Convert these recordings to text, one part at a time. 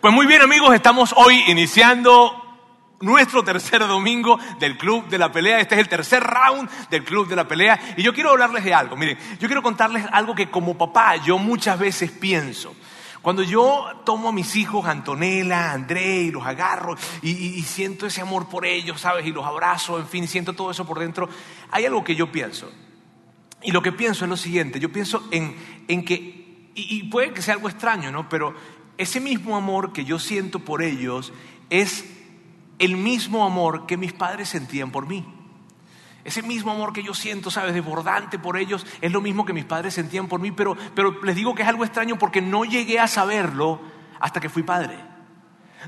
Pues muy bien amigos, estamos hoy iniciando nuestro tercer domingo del Club de la Pelea. Este es el tercer round del Club de la Pelea. Y yo quiero hablarles de algo. Miren, yo quiero contarles algo que como papá yo muchas veces pienso. Cuando yo tomo a mis hijos, Antonella, André, y los agarro y, siento ese amor por ellos, ¿sabes? Y los abrazo, en fin, siento todo eso por dentro, hay algo que yo pienso. Y lo que pienso es lo siguiente, yo pienso en, en que, y, y puede que sea algo extraño, ¿no? Pero ese mismo amor que yo siento por ellos es el mismo amor que mis padres sentían por mí. Ese mismo amor que yo siento, sabes, desbordante por ellos, es lo mismo que mis padres sentían por mí, pero, pero les digo que es algo extraño porque no llegué a saberlo hasta que fui padre.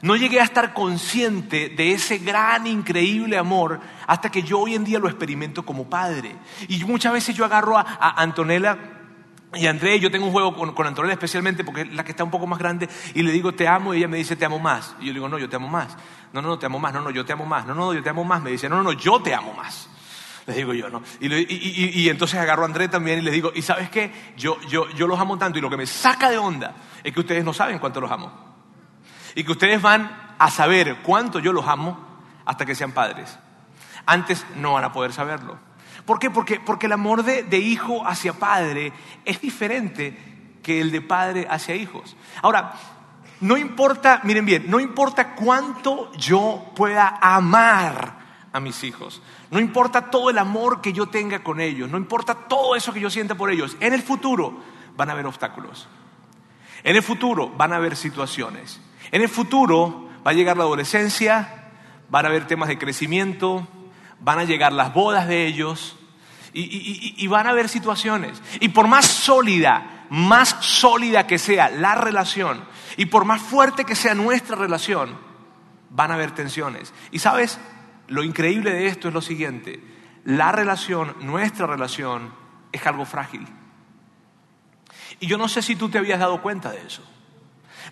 No llegué a estar consciente de ese gran, increíble amor hasta que yo hoy en día lo experimento como padre. Y muchas veces yo agarro a, a Antonella y André, yo tengo un juego con, con, Antonella especialmente porque es la que está un poco más grande y le digo te amo y ella me dice te amo más. Y yo le digo no, yo te amo más. No, no, no, te amo más. No, no, yo te amo más. No, no, yo te amo más. Me dice no, no, no, yo te amo más. Les digo yo, ¿no? Y, y, y, y, entonces agarro a André también y les digo, ¿y sabes qué? Yo, yo, yo los amo tanto y lo que me saca de onda es que ustedes no saben cuánto los amo. Y que ustedes van a saber cuánto yo los amo hasta que sean padres. Antes no van a poder saberlo. ¿Por qué? Porque, porque el amor de, de, hijo hacia padre es diferente que el de padre hacia hijos. Ahora, no importa, miren bien, no importa cuánto yo pueda amar a mis hijos, no importa todo el amor que yo tenga con ellos, no importa todo eso que yo sienta por ellos, en el futuro van a haber obstáculos. En el futuro van a haber situaciones. En el futuro va a llegar la adolescencia, van a haber temas de crecimiento, van a llegar las bodas de ellos y, van a haber situaciones. Y por más sólida, más sólida que sea la relación y por más fuerte que sea nuestra relación, van a haber tensiones. Y sabes, lo increíble de esto es lo siguiente, la relación, nuestra relación, es algo frágil. Y yo no sé si tú te habías dado cuenta de eso,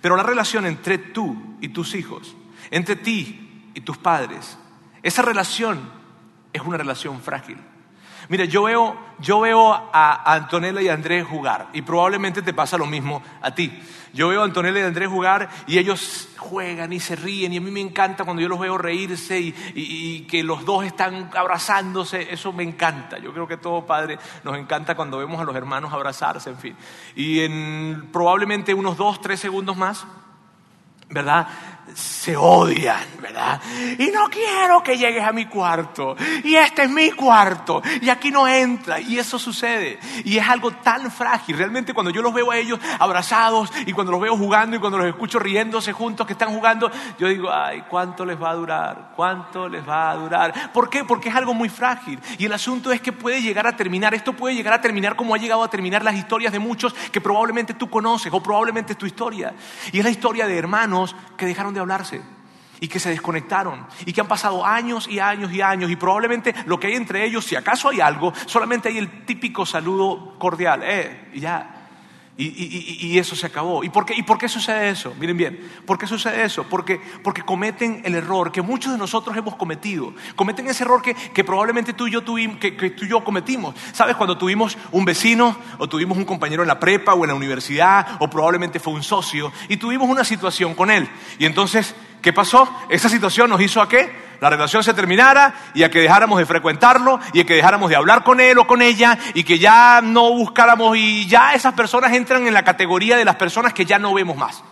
pero la relación entre tú y tus hijos, entre ti y tus padres, esa relación es una relación frágil. Mira, yo veo, yo veo a Antonella y a Andrés jugar y probablemente te pasa lo mismo a ti. Yo veo a Antonella y a Andrés jugar y ellos juegan y se ríen y a mí me encanta cuando yo los veo reírse y, y, y, que los dos están abrazándose, eso me encanta. Yo creo que todo padre nos encanta cuando vemos a los hermanos abrazarse, en fin. Y en probablemente unos dos, tres segundos más, ¿verdad? Se odian, ¿verdad? Y no quiero que llegues a mi cuarto. Y este es mi cuarto. Y aquí no entra. Y eso sucede. Y es algo tan frágil. Realmente cuando yo los veo a ellos abrazados y cuando los veo jugando y cuando los escucho riéndose juntos que están jugando, yo digo, ay, ¿cuánto les va a durar? ¿Cuánto les va a durar? ¿Por qué? Porque es algo muy frágil. Y el asunto es que puede llegar a terminar. Esto puede llegar a terminar como ha llegado a terminar las historias de muchos que probablemente tú conoces o probablemente es tu historia. Y es la historia de hermanos que dejaron de hablarse y que se desconectaron y que han pasado años y años y años y probablemente lo que hay entre ellos, si acaso hay algo, solamente hay el típico saludo cordial, eh, y ya. Y, eso se acabó. ¿Y por, qué, ¿Y por qué sucede eso? Miren bien, ¿por qué sucede eso? Porque, porque cometen el error que muchos de nosotros hemos cometido. Cometen ese error que, probablemente tú yo tuvimos, que, que tú y yo cometimos. ¿Sabes? Cuando tuvimos un vecino o tuvimos un compañero en la prepa o en la universidad o probablemente fue un socio y tuvimos una situación con él. Y entonces ¿Qué pasó? Esa situación nos hizo a qué? La relación se terminara y a que dejáramos de frecuentarlo y a que dejáramos de hablar con él o con ella y que ya no buscáramos y ya esas personas entran en la categoría de las personas que ya no vemos más.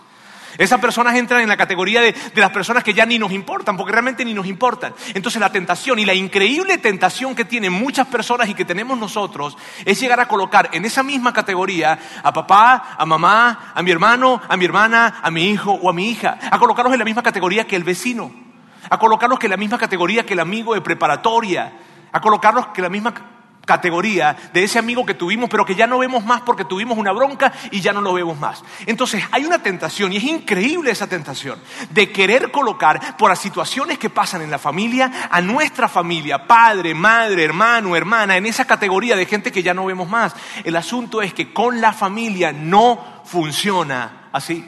Esas personas entran en la categoría de, de, las personas que ya ni nos importan, porque realmente ni nos importan. Entonces la tentación y la increíble tentación que tienen muchas personas y que tenemos nosotros es llegar a colocar en esa misma categoría a papá, a mamá, a mi hermano, a mi hermana, a mi hijo o a mi hija, a colocarlos en la misma categoría que el vecino, a colocarlos en la misma categoría que el amigo de preparatoria, a colocarlos en la misma categoría de ese amigo que tuvimos, pero que ya no vemos más porque tuvimos una bronca y ya no lo vemos más. Entonces hay una tentación, y es increíble esa tentación, de querer colocar por las situaciones que pasan en la familia a nuestra familia, padre, madre, hermano, hermana, en esa categoría de gente que ya no vemos más. El asunto es que con la familia no funciona así.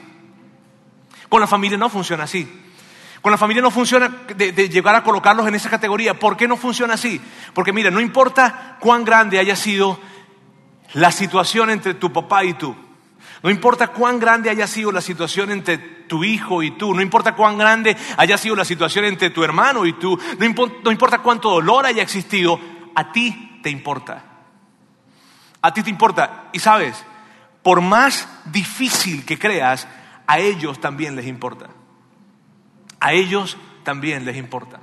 Con la familia no funciona así. Con la familia no funciona de, llegar a colocarlos en esa categoría. ¿Por qué no funciona así? Porque mira, no importa cuán grande haya sido la situación entre tu papá y tú. No importa cuán grande haya sido la situación entre tu hijo y tú, no importa cuán grande haya sido la situación entre tu hermano y tú, no importa cuánto dolor haya existido, a ti te importa. A ti te importa. Y sabes, por más difícil que creas, a ellos también les importa. A ellos también les importa.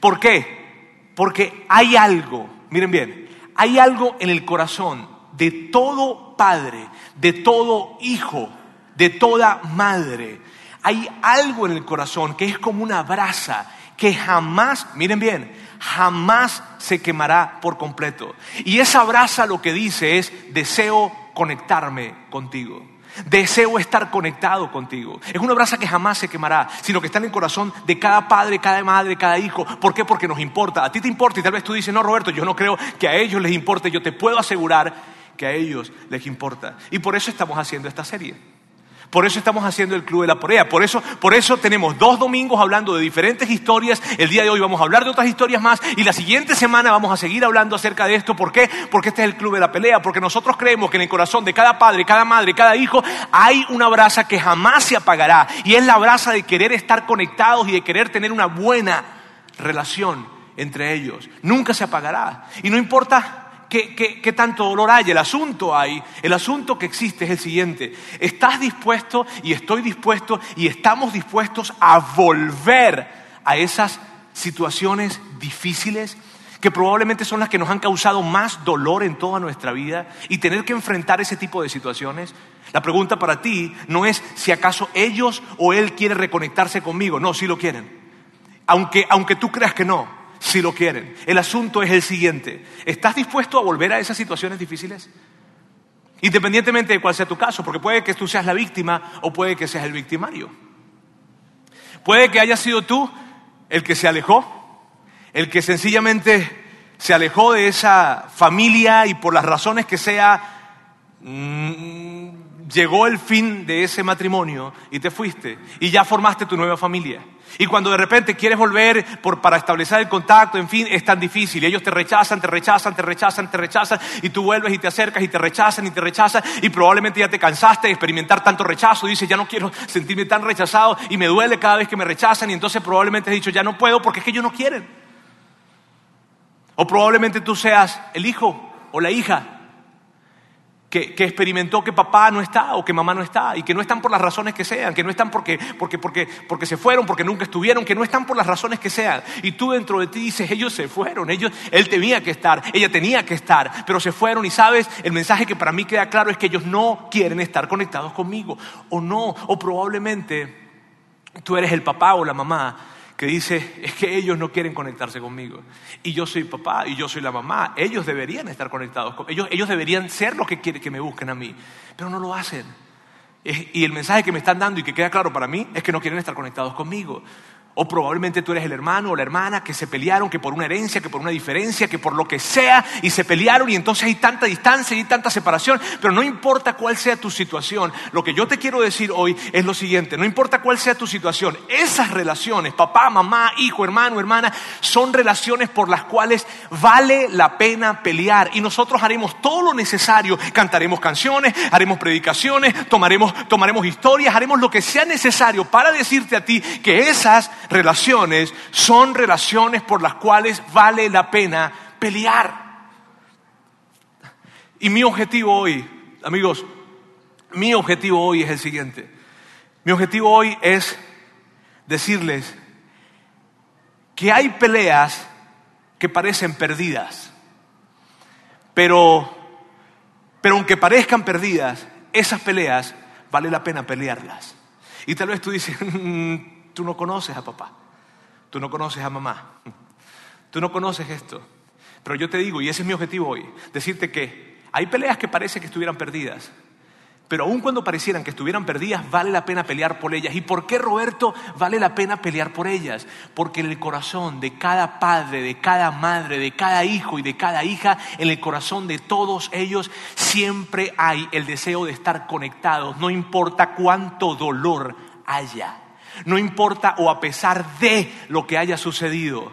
¿Por qué? Porque hay algo, miren bien, hay algo en el corazón de todo padre, de todo hijo, de toda madre. Hay algo en el corazón que es como una brasa que jamás, miren bien, jamás se quemará por completo. Y esa brasa lo que dice es, deseo conectarme contigo. Deseo estar conectado contigo. Es una brasa que jamás se quemará, sino que está en el corazón de cada padre, cada madre, cada hijo. ¿Por qué? Porque nos importa. A ti te importa y tal vez tú dices, no, Roberto, yo no creo que a ellos les importe. Yo te puedo asegurar que a ellos les importa. Y por eso estamos haciendo esta serie. Por eso estamos haciendo el Club de la Porea. Por eso, por eso tenemos dos domingos hablando de diferentes historias. El día de hoy vamos a hablar de otras historias más. Y la siguiente semana vamos a seguir hablando acerca de esto. ¿Por qué? Porque este es el Club de la Pelea. Porque nosotros creemos que en el corazón de cada padre, cada madre, cada hijo hay una brasa que jamás se apagará. Y es la brasa de querer estar conectados y de querer tener una buena relación entre ellos. Nunca se apagará. Y no importa qué, tanto dolor hay. El asunto hay, el asunto que existe es el siguiente. ¿Estás dispuesto y estoy dispuesto y estamos dispuestos a volver a esas situaciones difíciles? que probablemente son las que nos han causado más dolor en toda nuestra vida y tener que enfrentar ese tipo de situaciones. La pregunta para ti no es si acaso ellos o él quiere reconectarse conmigo, no, si lo quieren. Aunque, aunque tú creas que no, si lo quieren. El asunto es el siguiente. ¿Estás dispuesto a volver a esas situaciones difíciles? Independientemente de cuál sea tu caso, porque puede que tú seas la víctima o puede que seas el victimario. Puede que haya sido tú el que se alejó, el que sencillamente se alejó de esa familia y por las razones que sea, mm, llegó el fin de ese matrimonio y te fuiste y ya formaste tu nueva familia. Y cuando de repente quieres volver para establecer el contacto, en fin, es tan difícil. Y ellos te rechazan, te rechazan, te rechazan, te rechazan. Y tú vuelves y te acercas y te rechazan y te rechazan. Y probablemente ya te cansaste de experimentar tanto rechazo. Y dices, ya no quiero sentirme tan rechazado y me duele cada vez que me rechazan. Y entonces probablemente has dicho, ya no puedo porque es que ellos no quieren. O probablemente tú seas el hijo o la hija que, experimentó que papá no está o que mamá no está y que no están por las razones que sean, que no están porque, porque, porque, porque se fueron, porque nunca estuvieron, que no están por las razones que sean. Y tú dentro de ti dices, ellos se fueron, ellos, él tenía que estar, ella tenía que estar, pero se fueron y sabes, el mensaje que para mí queda claro es que ellos no quieren estar conectados conmigo o no, o probablemente tú eres el papá o la mamá que dice, es que ellos no quieren conectarse conmigo. Y yo soy papá y yo soy la mamá. Ellos deberían estar conectados con ellos. Ellos deberían ser los que quieren que me busquen a mí, pero no lo hacen. Y el mensaje que me están dando y que queda claro para mí es que no quieren estar conectados conmigo. O probablemente tú eres el hermano o la hermana que se pelearon, que por una herencia, que por una diferencia, que por lo que sea, y se pelearon y entonces hay tanta distancia y tanta separación. Pero no importa cuál sea tu situación, lo que yo te quiero decir hoy es lo siguiente, no importa cuál sea tu situación, esas relaciones, papá, mamá, hijo, hermano, hermana, son relaciones por las cuales vale la pena pelear. Y nosotros haremos todo lo necesario, cantaremos canciones, haremos predicaciones, tomaremos, tomaremos historias, haremos lo que sea necesario para decirte a ti que esas relaciones son relaciones por las cuales vale la pena pelear. Y mi objetivo hoy, amigos, mi objetivo hoy es el siguiente. Mi objetivo hoy es decirles que hay peleas que parecen perdidas, pero, pero aunque parezcan perdidas, esas peleas vale la pena pelearlas. Y tal vez tú dices, mm, Tú no conoces a papá, tú no conoces a mamá, tú no conoces esto. Pero yo te digo, y ese es mi objetivo hoy, decirte que hay peleas que parece que estuvieran perdidas, pero aun cuando parecieran que estuvieran perdidas, vale la pena pelear por ellas. ¿Y por qué, Roberto, vale la pena pelear por ellas? Porque en el corazón de cada padre, de cada madre, de cada hijo y de cada hija, en el corazón de todos ellos, siempre hay el deseo de estar conectados, no importa cuánto dolor haya no importa o a pesar de lo que haya sucedido.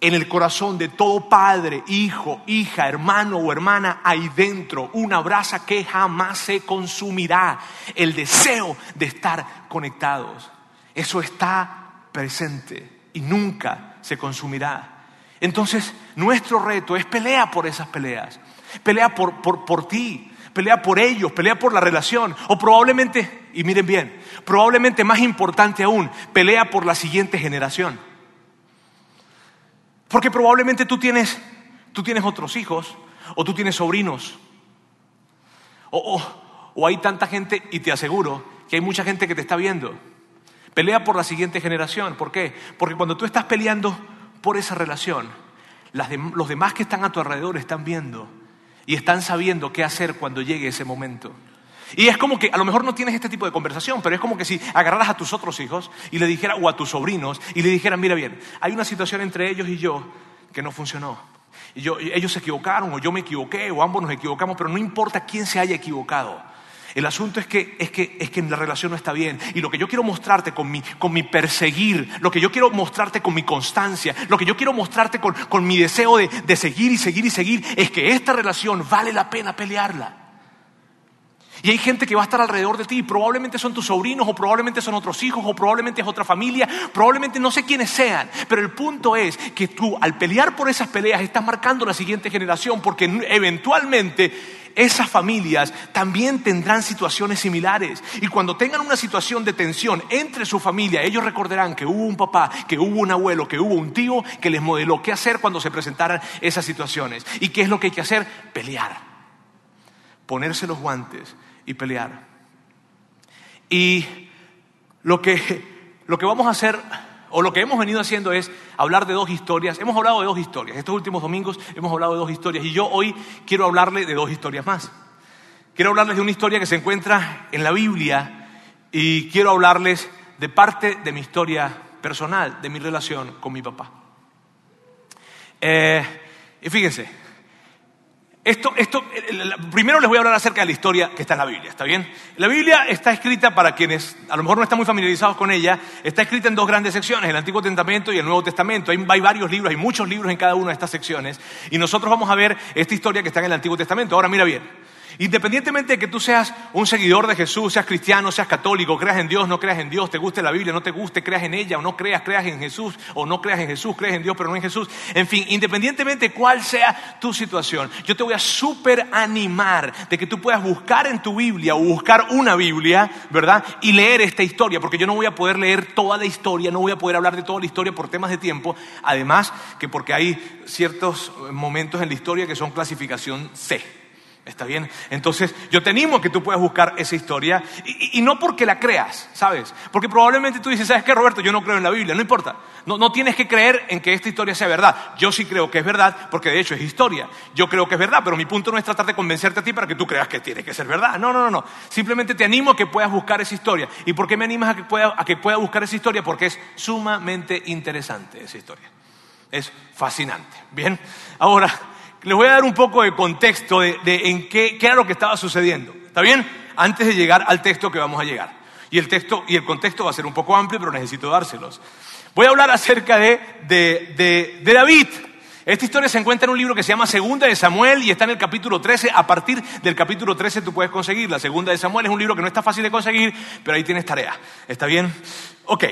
En el corazón de todo padre, hijo, hija, hermano o hermana, hay dentro una brasa que jamás se consumirá. El deseo de estar conectados. Eso está presente y nunca se consumirá. Entonces, nuestro reto es pelea por esas peleas. Pelea por, por, por ti, pelea por ellos, pelea por la relación. O probablemente, y miren bien, probablemente más importante aún, pelea por la siguiente generación. Porque probablemente tú tienes, tú tienes otros hijos o tú tienes sobrinos. O, o hay tanta gente, y te aseguro que hay mucha gente que te está viendo. Pelea por la siguiente generación. ¿Por qué? Porque cuando tú estás peleando por esa relación, los demás que están a tu alrededor están viendo y están sabiendo qué hacer cuando llegue ese momento. Y es como que a lo mejor no tienes este tipo de conversación, pero es como que si agarraras a tus otros hijos y le dijeras, o a tus sobrinos, y le dijeran, mira bien, hay una situación entre ellos y yo que no funcionó. Y ellos se equivocaron, o yo me equivoqué, o ambos nos equivocamos, pero no importa quién se haya equivocado. El asunto es que, es que, es que la relación no está bien. Y lo que yo quiero mostrarte con mi, con mi perseguir, lo que yo quiero mostrarte con mi constancia, lo que yo quiero mostrarte con, con mi deseo de, de seguir y seguir y seguir, es que esta relación vale la pena pelearla. Y hay gente que va a estar alrededor de ti, probablemente son tus sobrinos, o probablemente son otros hijos, o probablemente es otra familia, probablemente no sé quiénes sean. Pero el punto es que tú, al pelear por esas peleas, estás marcando la siguiente generación, porque eventualmente esas familias también tendrán situaciones similares. Y cuando tengan una situación de tensión entre su familia, ellos recordarán que hubo un papá, que hubo un abuelo, que hubo un tío que les modeló qué hacer cuando se presentaran esas situaciones. ¿Y qué es lo que hay que hacer? Pelear. Ponerse los guantes y pelear. Y lo que, lo que vamos a hacer, o lo que hemos venido haciendo es hablar de dos historias. Hemos hablado de dos historias. Estos últimos domingos hemos hablado de dos historias. Y yo hoy quiero hablarle de dos historias más. Quiero hablarles de una historia que se encuentra en la Biblia y quiero hablarles de parte de mi historia personal, de mi relación con mi papá. Eh, y fíjense, esto, esto, primero les voy a hablar acerca de la historia que está en la Biblia, ¿está bien? La Biblia está escrita para quienes a lo mejor no están muy familiarizados con ella, está escrita en dos grandes secciones, el Antiguo Testamento y el Nuevo Testamento. Hay, hay varios libros, hay muchos libros en cada una de estas secciones y nosotros vamos a ver esta historia que está en el Antiguo Testamento. Ahora mira bien, Independientemente de que tú seas un seguidor de Jesús, seas cristiano, seas católico, creas en Dios, no creas en Dios, te guste la Biblia, no te guste, creas en ella o no creas, creas en Jesús o no creas en Jesús, creas en Dios pero no en Jesús. En fin, independientemente de cuál sea tu situación, yo te voy a súper animar de que tú puedas buscar en tu Biblia o buscar una Biblia, ¿verdad? Y leer esta historia, porque yo no voy a poder leer toda la historia, no voy a poder hablar de toda la historia por temas de tiempo, además que porque hay ciertos momentos en la historia que son clasificación C. ¿Está bien? Entonces, yo te animo a que tú puedas buscar esa historia y, no porque la creas, ¿sabes? Porque probablemente tú dices, ¿sabes qué, Roberto? Yo no creo en la Biblia, no importa. No, no tienes que creer en que esta historia sea verdad. Yo sí creo que es verdad porque de hecho es historia. Yo creo que es verdad, pero mi punto no es tratar de convencerte a ti para que tú creas que tiene que ser verdad. No, no, no, no. Simplemente te animo a que puedas buscar esa historia. ¿Y por qué me animas a que pueda, a que pueda buscar esa historia? Porque es sumamente interesante esa historia. Es fascinante. Bien, ahora les voy a dar un poco de contexto de, en qué, era lo que estaba sucediendo. ¿Está bien? Antes de llegar al texto que vamos a llegar. Y el texto y el contexto va a ser un poco amplio, pero necesito dárselos. Voy a hablar acerca de, de, de David. Esta historia se encuentra en un libro que se llama Segunda de Samuel y está en el capítulo 13. A partir del capítulo 13 tú puedes conseguirla. Segunda de Samuel es un libro que no está fácil de conseguir, pero ahí tienes tarea. ¿Está bien? Ok.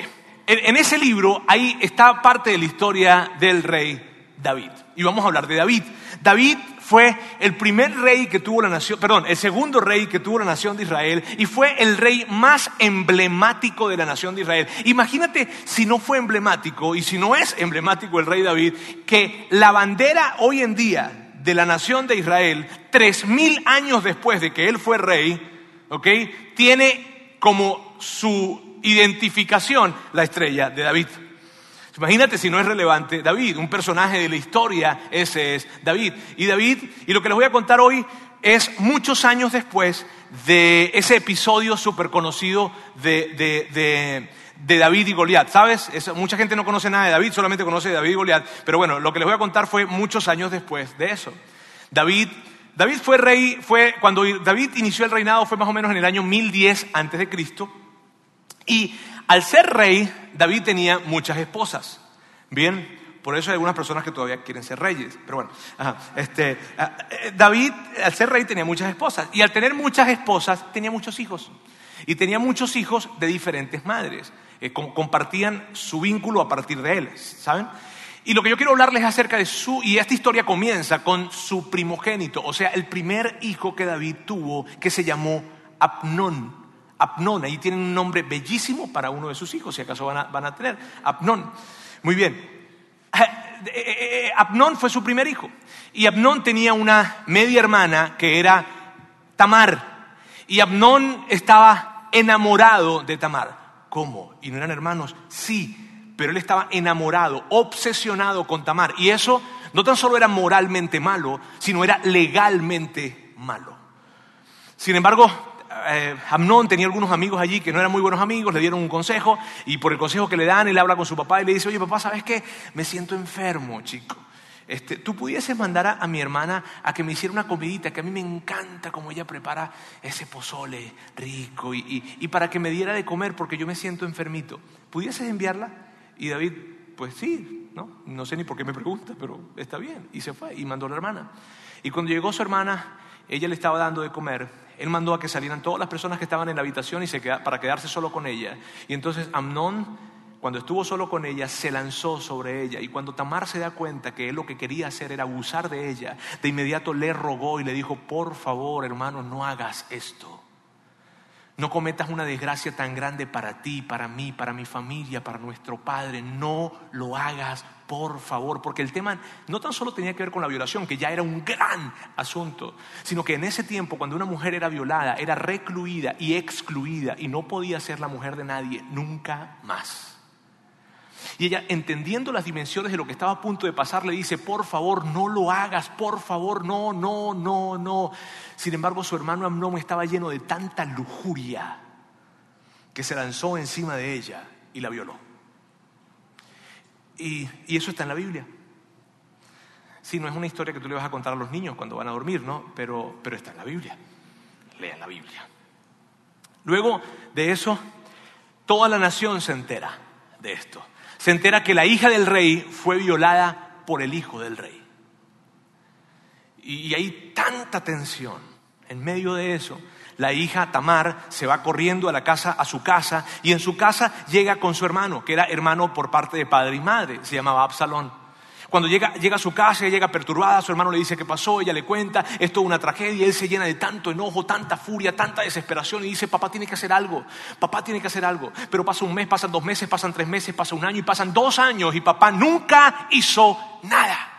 en ese libro ahí está parte de la historia del rey David. Y vamos a hablar de David. David fue el primer rey que tuvo la nación, perdón, el segundo rey que tuvo la nación de Israel y fue el rey más emblemático de la nación de Israel. Imagínate si no fue emblemático y si no es emblemático el rey David, que la bandera hoy en día de la nación de Israel, tres mil años después de que él fue rey, ¿ok? Tiene como su identificación la estrella de David. Imagínate si no es relevante David, un personaje de la historia, ese es David. Y David, y lo que les voy a contar hoy es muchos años después de ese episodio súper conocido de, David y Goliat. ¿Sabes? mucha gente no conoce nada de David, solamente conoce de David y Goliat. Pero bueno, lo que les voy a contar fue muchos años después de eso. David, David fue rey, fue, cuando David inició el reinado fue más o menos en el año 1010 antes de Cristo. Y al ser rey, David tenía muchas esposas. Bien, Por eso hay algunas personas que todavía quieren ser reyes. Pero bueno, este, eh, David, al ser rey, tenía muchas esposas. Y al tener muchas esposas, tenía muchos hijos. Y tenía muchos hijos de diferentes madres. Eh, compartían su vínculo a partir de él, ¿saben? Y lo que yo quiero hablarles acerca de su, y esta historia comienza con su primogénito, o sea, el primer hijo que David tuvo, que se llamó Abnón. Abnón, ahí tienen un nombre bellísimo para uno de sus hijos, si acaso van a, van a tener. Abnón. Muy bien. Eh, eh, Abnón fue su primer hijo. Y Abnón tenía una media hermana que era Tamar. Y Abnón estaba enamorado de Tamar. ¿Cómo? ¿Y no eran hermanos? Sí, pero él estaba enamorado, obsesionado con Tamar. Y eso no tan solo era moralmente malo, sino era legalmente malo. Sin embargo, eh, Amnón tenía algunos amigos allí que no eran muy buenos amigos, le dieron un consejo y por el consejo que le dan, él habla con su papá y le dice, oye papá, ¿sabes qué? Me siento enfermo, chico. Este, tú pudieses mandar a, mi hermana a que me hiciera una comidita, que a mí me encanta como ella prepara ese pozole rico y, para que me diera de comer porque yo me siento enfermito. ¿Pudieses enviarla? Y David, pues sí, ¿no? No sé ni por qué me pregunta, pero está bien. Y se fue y mandó a la hermana. Y cuando llegó su hermana, ella le estaba dando de comer. Él mandó a que salieran todas las personas que estaban en la habitación y se para quedarse solo con ella. Y entonces Amnón cuando estuvo solo con ella, se lanzó sobre ella. Y cuando Tamar se da cuenta que él lo que quería hacer era abusar de ella, de inmediato le rogó y le dijo, por favor, hermano, no hagas esto. No cometas una desgracia tan grande para ti, para mí, para mi familia, para nuestro padre. No lo hagas, por favor. Porque el tema no tan solo tenía que ver con la violación, que ya era un gran asunto, sino que en ese tiempo, cuando una mujer era violada, era recluida y excluida y no podía ser la mujer de nadie nunca más. Y ella, entendiendo las dimensiones de lo que estaba a punto de pasar, le dice, por favor, no lo hagas, por favor, no, no, no, no. Sin embargo, su hermano Amnón estaba lleno de tanta lujuria que se lanzó encima de ella y la violó. Y, eso está en la Biblia. Sí, no es una historia que tú le vas a contar a los niños cuando van a dormir, ¿no? Pero, pero está en la Biblia. Lean la Biblia. Luego de eso, toda la nación se entera de esto se entera que la hija del rey fue violada por el hijo del rey. Y hay tanta tensión en medio de eso. La hija Tamar se va corriendo a la casa, a su casa, y en su casa llega con su hermano, que era hermano por parte de padre y madre, se llamaba Absalón. Cuando llega, llega a su casa, ella llega perturbada, su hermano le dice qué pasó, ella le cuenta, es toda una tragedia, él se llena de tanto enojo, tanta furia, tanta desesperación y dice, papá tiene que hacer algo, papá tiene que hacer algo. Pero pasa un mes, pasan dos meses, pasan tres meses, pasa un año y pasan dos años y papá nunca hizo nada.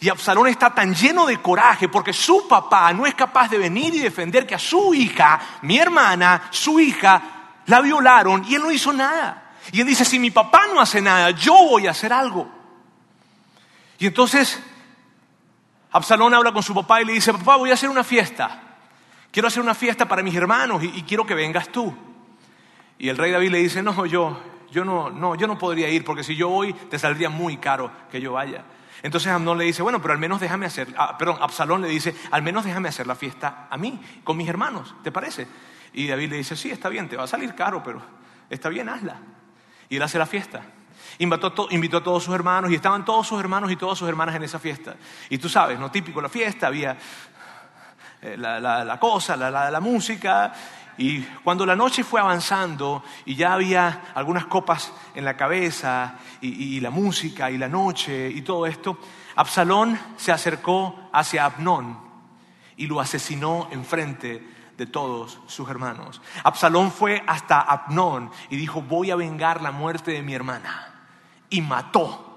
Y Absalón está tan lleno de coraje porque su papá no es capaz de venir y defender que a su hija, mi hermana, su hija, la violaron y él no hizo nada. Y él dice, si mi papá no hace nada, yo voy a hacer algo. Y entonces Absalón habla con su papá y le dice, papá, voy a hacer una fiesta. Quiero hacer una fiesta para mis hermanos y, quiero que vengas tú. Y el rey David le dice, no, yo, yo no, no, yo no podría ir porque si yo voy te saldría muy caro que yo vaya. Entonces Amnón le dice, bueno, pero al menos déjame hacer, ah, perdón, Absalón le dice, al menos déjame hacer la fiesta a mí, con mis hermanos, ¿te parece? Y David le dice, sí, está bien, te va a salir caro, pero está bien, hazla. Y él hace la fiesta. Invitó, a todos sus hermanos y estaban todos sus hermanos y todas sus hermanas en esa fiesta. Y tú sabes, no típico la fiesta, había eh, la, cosa, la, música. Y cuando la noche fue avanzando y ya había algunas copas en la cabeza y, la música y la noche y todo esto, Absalón se acercó hacia Abnón y lo asesinó enfrente de todos sus hermanos. Absalón fue hasta Abnón y dijo, voy a vengar la muerte de mi hermana y mató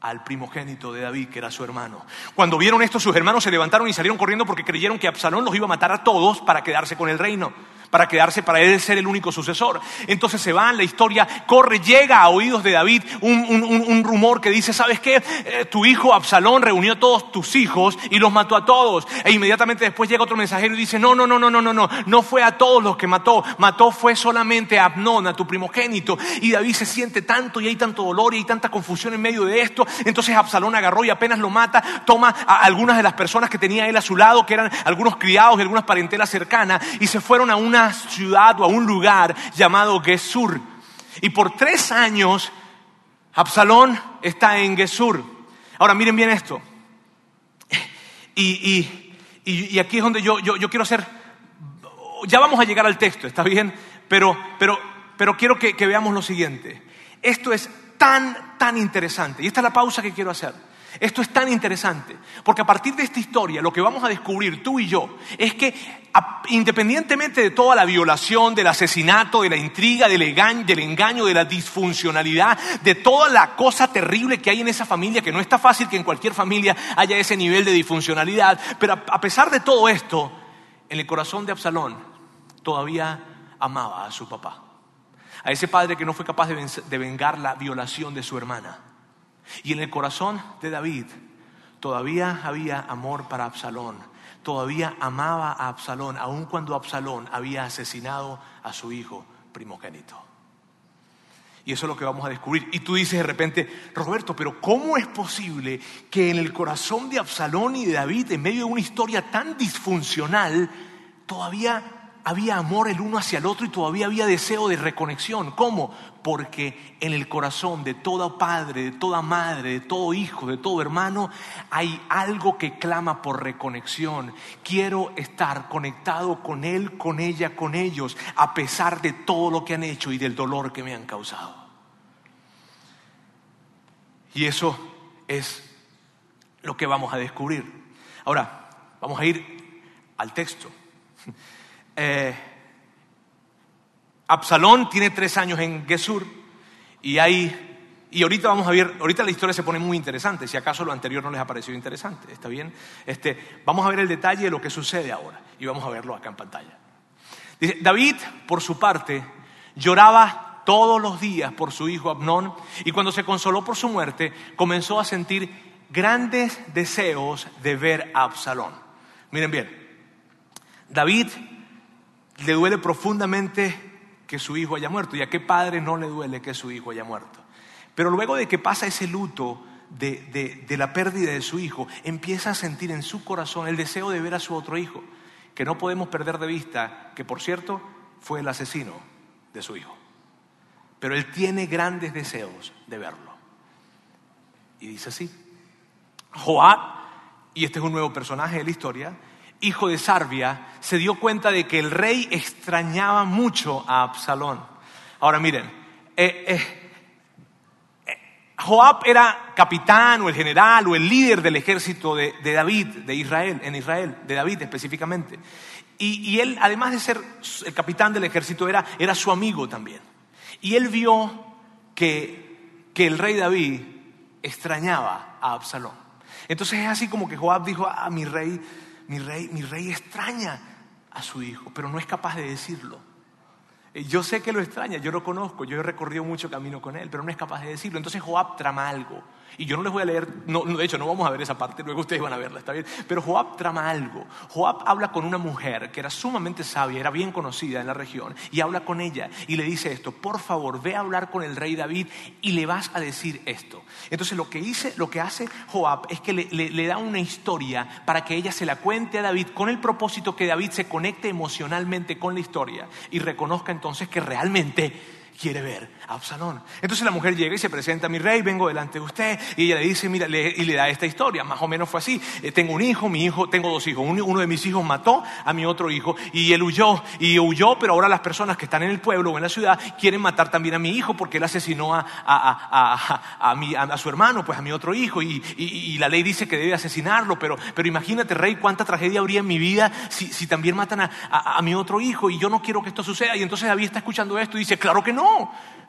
al primogénito de David, que era su hermano. Cuando vieron esto, sus hermanos se levantaron y salieron corriendo porque creyeron que Absalón los iba a matar a todos para quedarse con el reino para quedarse, para él ser el único sucesor. Entonces se va, la historia corre, llega a oídos de David un, rumor que dice, ¿sabes qué? Eh, tu hijo Absalón reunió a todos tus hijos y los mató a todos. E inmediatamente después llega otro mensajero y dice, no, no, no, no, no, no, no, no fue a todos los que mató, mató fue solamente a Abnón, a tu primogénito. Y David se siente tanto y hay tanto dolor y hay tanta confusión en medio de esto. Entonces Absalón agarró y apenas lo mata, toma a algunas de las personas que tenía él a su lado, que eran algunos criados y algunas parentelas cercanas, y se fueron a una ciudad o a un lugar llamado Gesur. Y por tres años Absalón está en Gesur. Ahora miren bien esto. Y, aquí es donde yo, yo, quiero hacer, ya vamos a llegar al texto, ¿está bien? Pero, pero, pero quiero que, que veamos lo siguiente. Esto es tan, tan interesante. Y esta es la pausa que quiero hacer. Esto es tan interesante, porque a partir de esta historia lo que vamos a descubrir tú y yo es que independientemente de toda la violación, del asesinato, de la intriga, del engaño, del engaño, de la disfuncionalidad, de toda la cosa terrible que hay en esa familia, que no está fácil que en cualquier familia haya ese nivel de disfuncionalidad, pero a pesar de todo esto, en el corazón de Absalón todavía amaba a su papá, a ese padre que no fue capaz de vengar la violación de su hermana y en el corazón de David todavía había amor para Absalón, todavía amaba a Absalón, aun cuando Absalón había asesinado a su hijo primogénito. Y eso es lo que vamos a descubrir. Y tú dices de repente, Roberto, pero ¿cómo es posible que en el corazón de Absalón y de David, en medio de una historia tan disfuncional, todavía había amor el uno hacia el otro y todavía había deseo de reconexión. ¿Cómo? Porque en el corazón de todo padre, de toda madre, de todo hijo, de todo hermano, hay algo que clama por reconexión. Quiero estar conectado con él, con ella, con ellos, a pesar de todo lo que han hecho y del dolor que me han causado. Y eso es lo que vamos a descubrir. Ahora, vamos a ir al texto. Eh, Absalón tiene tres años en Gesur y hay y ahorita vamos a ver, ahorita la historia se pone muy interesante, si acaso lo anterior no les ha parecido interesante, ¿está bien? Este, vamos a ver el detalle de lo que sucede ahora y vamos a verlo acá en pantalla. Dice, David, por su parte, lloraba todos los días por su hijo Abnón y cuando se consoló por su muerte, comenzó a sentir grandes deseos de ver a Absalón. Miren bien, David le duele profundamente que su hijo haya muerto. ¿Y a qué padre no le duele que su hijo haya muerto? Pero luego de que pasa ese luto de, la pérdida de su hijo, empieza a sentir en su corazón el deseo de ver a su otro hijo, que no podemos perder de vista, que por cierto fue el asesino de su hijo. Pero él tiene grandes deseos de verlo. Y dice así, Joab, y este es un nuevo personaje de la historia, hijo de Sarbia, se dio cuenta de que el rey extrañaba mucho a Absalón. Ahora miren, eh, eh, eh, Joab era capitán o el general o el líder del ejército de, David, de Israel, en Israel, de David específicamente. Y, él, además de ser el capitán del ejército, era, era su amigo también. Y él vio que, que el rey David extrañaba a Absalón. Entonces es así como que Joab dijo, ah, mi rey mi rey, mi rey extraña a su hijo, pero no es capaz de decirlo. Eh, yo sé que lo extraña, yo lo conozco, yo he recorrido mucho camino con él, pero no es capaz de decirlo. Entonces Joab trama algo. Y yo no les voy a leer, no, de hecho no vamos a ver esa parte, luego ustedes van a verla, está bien. Pero Joab trama algo. Joab habla con una mujer que era sumamente sabia, era bien conocida en la región, y habla con ella y le dice esto, por favor, ve a hablar con el rey David y le vas a decir esto. Entonces lo que, dice, lo que hace Joab es que le, le da una historia para que ella se la cuente a David con el propósito que David se conecte emocionalmente con la historia y reconozca entonces que realmente quiere ver a Absalón. Entonces la mujer llega y se presenta a mi rey, vengo delante de usted, y ella le dice, mira, y le da esta historia, más o menos fue así, eh, tengo un hijo, mi hijo, tengo dos hijos, uno, de mis hijos mató a mi otro hijo, y él huyó, y huyó, pero ahora las personas que están en el pueblo o en la ciudad quieren matar también a mi hijo porque él asesinó a, a, a, su hermano, pues a mi otro hijo, y, la ley dice que debe asesinarlo, pero, pero imagínate, rey, cuánta tragedia habría en mi vida si, si también matan a mi otro hijo, y yo no quiero que esto suceda, y entonces David está escuchando esto y dice, claro que no,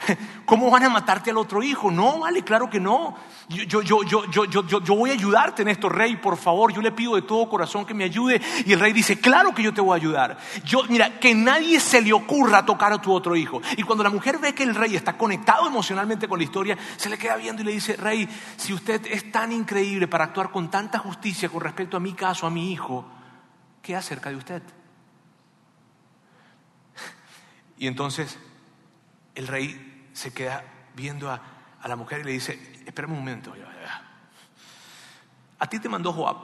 ¿Cómo van a matarte al otro hijo? No, vale, claro que no. Yo, yo, yo, yo, yo, yo voy a ayudarte en esto, rey, por favor. Yo le pido de todo corazón que me ayude. Y el rey dice, claro que yo te voy a ayudar. Yo, mira, que nadie se le ocurra tocar a tu otro hijo. Y cuando la mujer ve que el rey está conectado emocionalmente con la historia, se le queda viendo y le dice, rey, si usted es tan increíble para actuar con tanta justicia con respecto a mi caso, a mi hijo, ¿qué acerca de usted? Y entonces el rey se queda viendo a, la mujer y le dice, espérame un momento, ¿a ti te mandó Joab?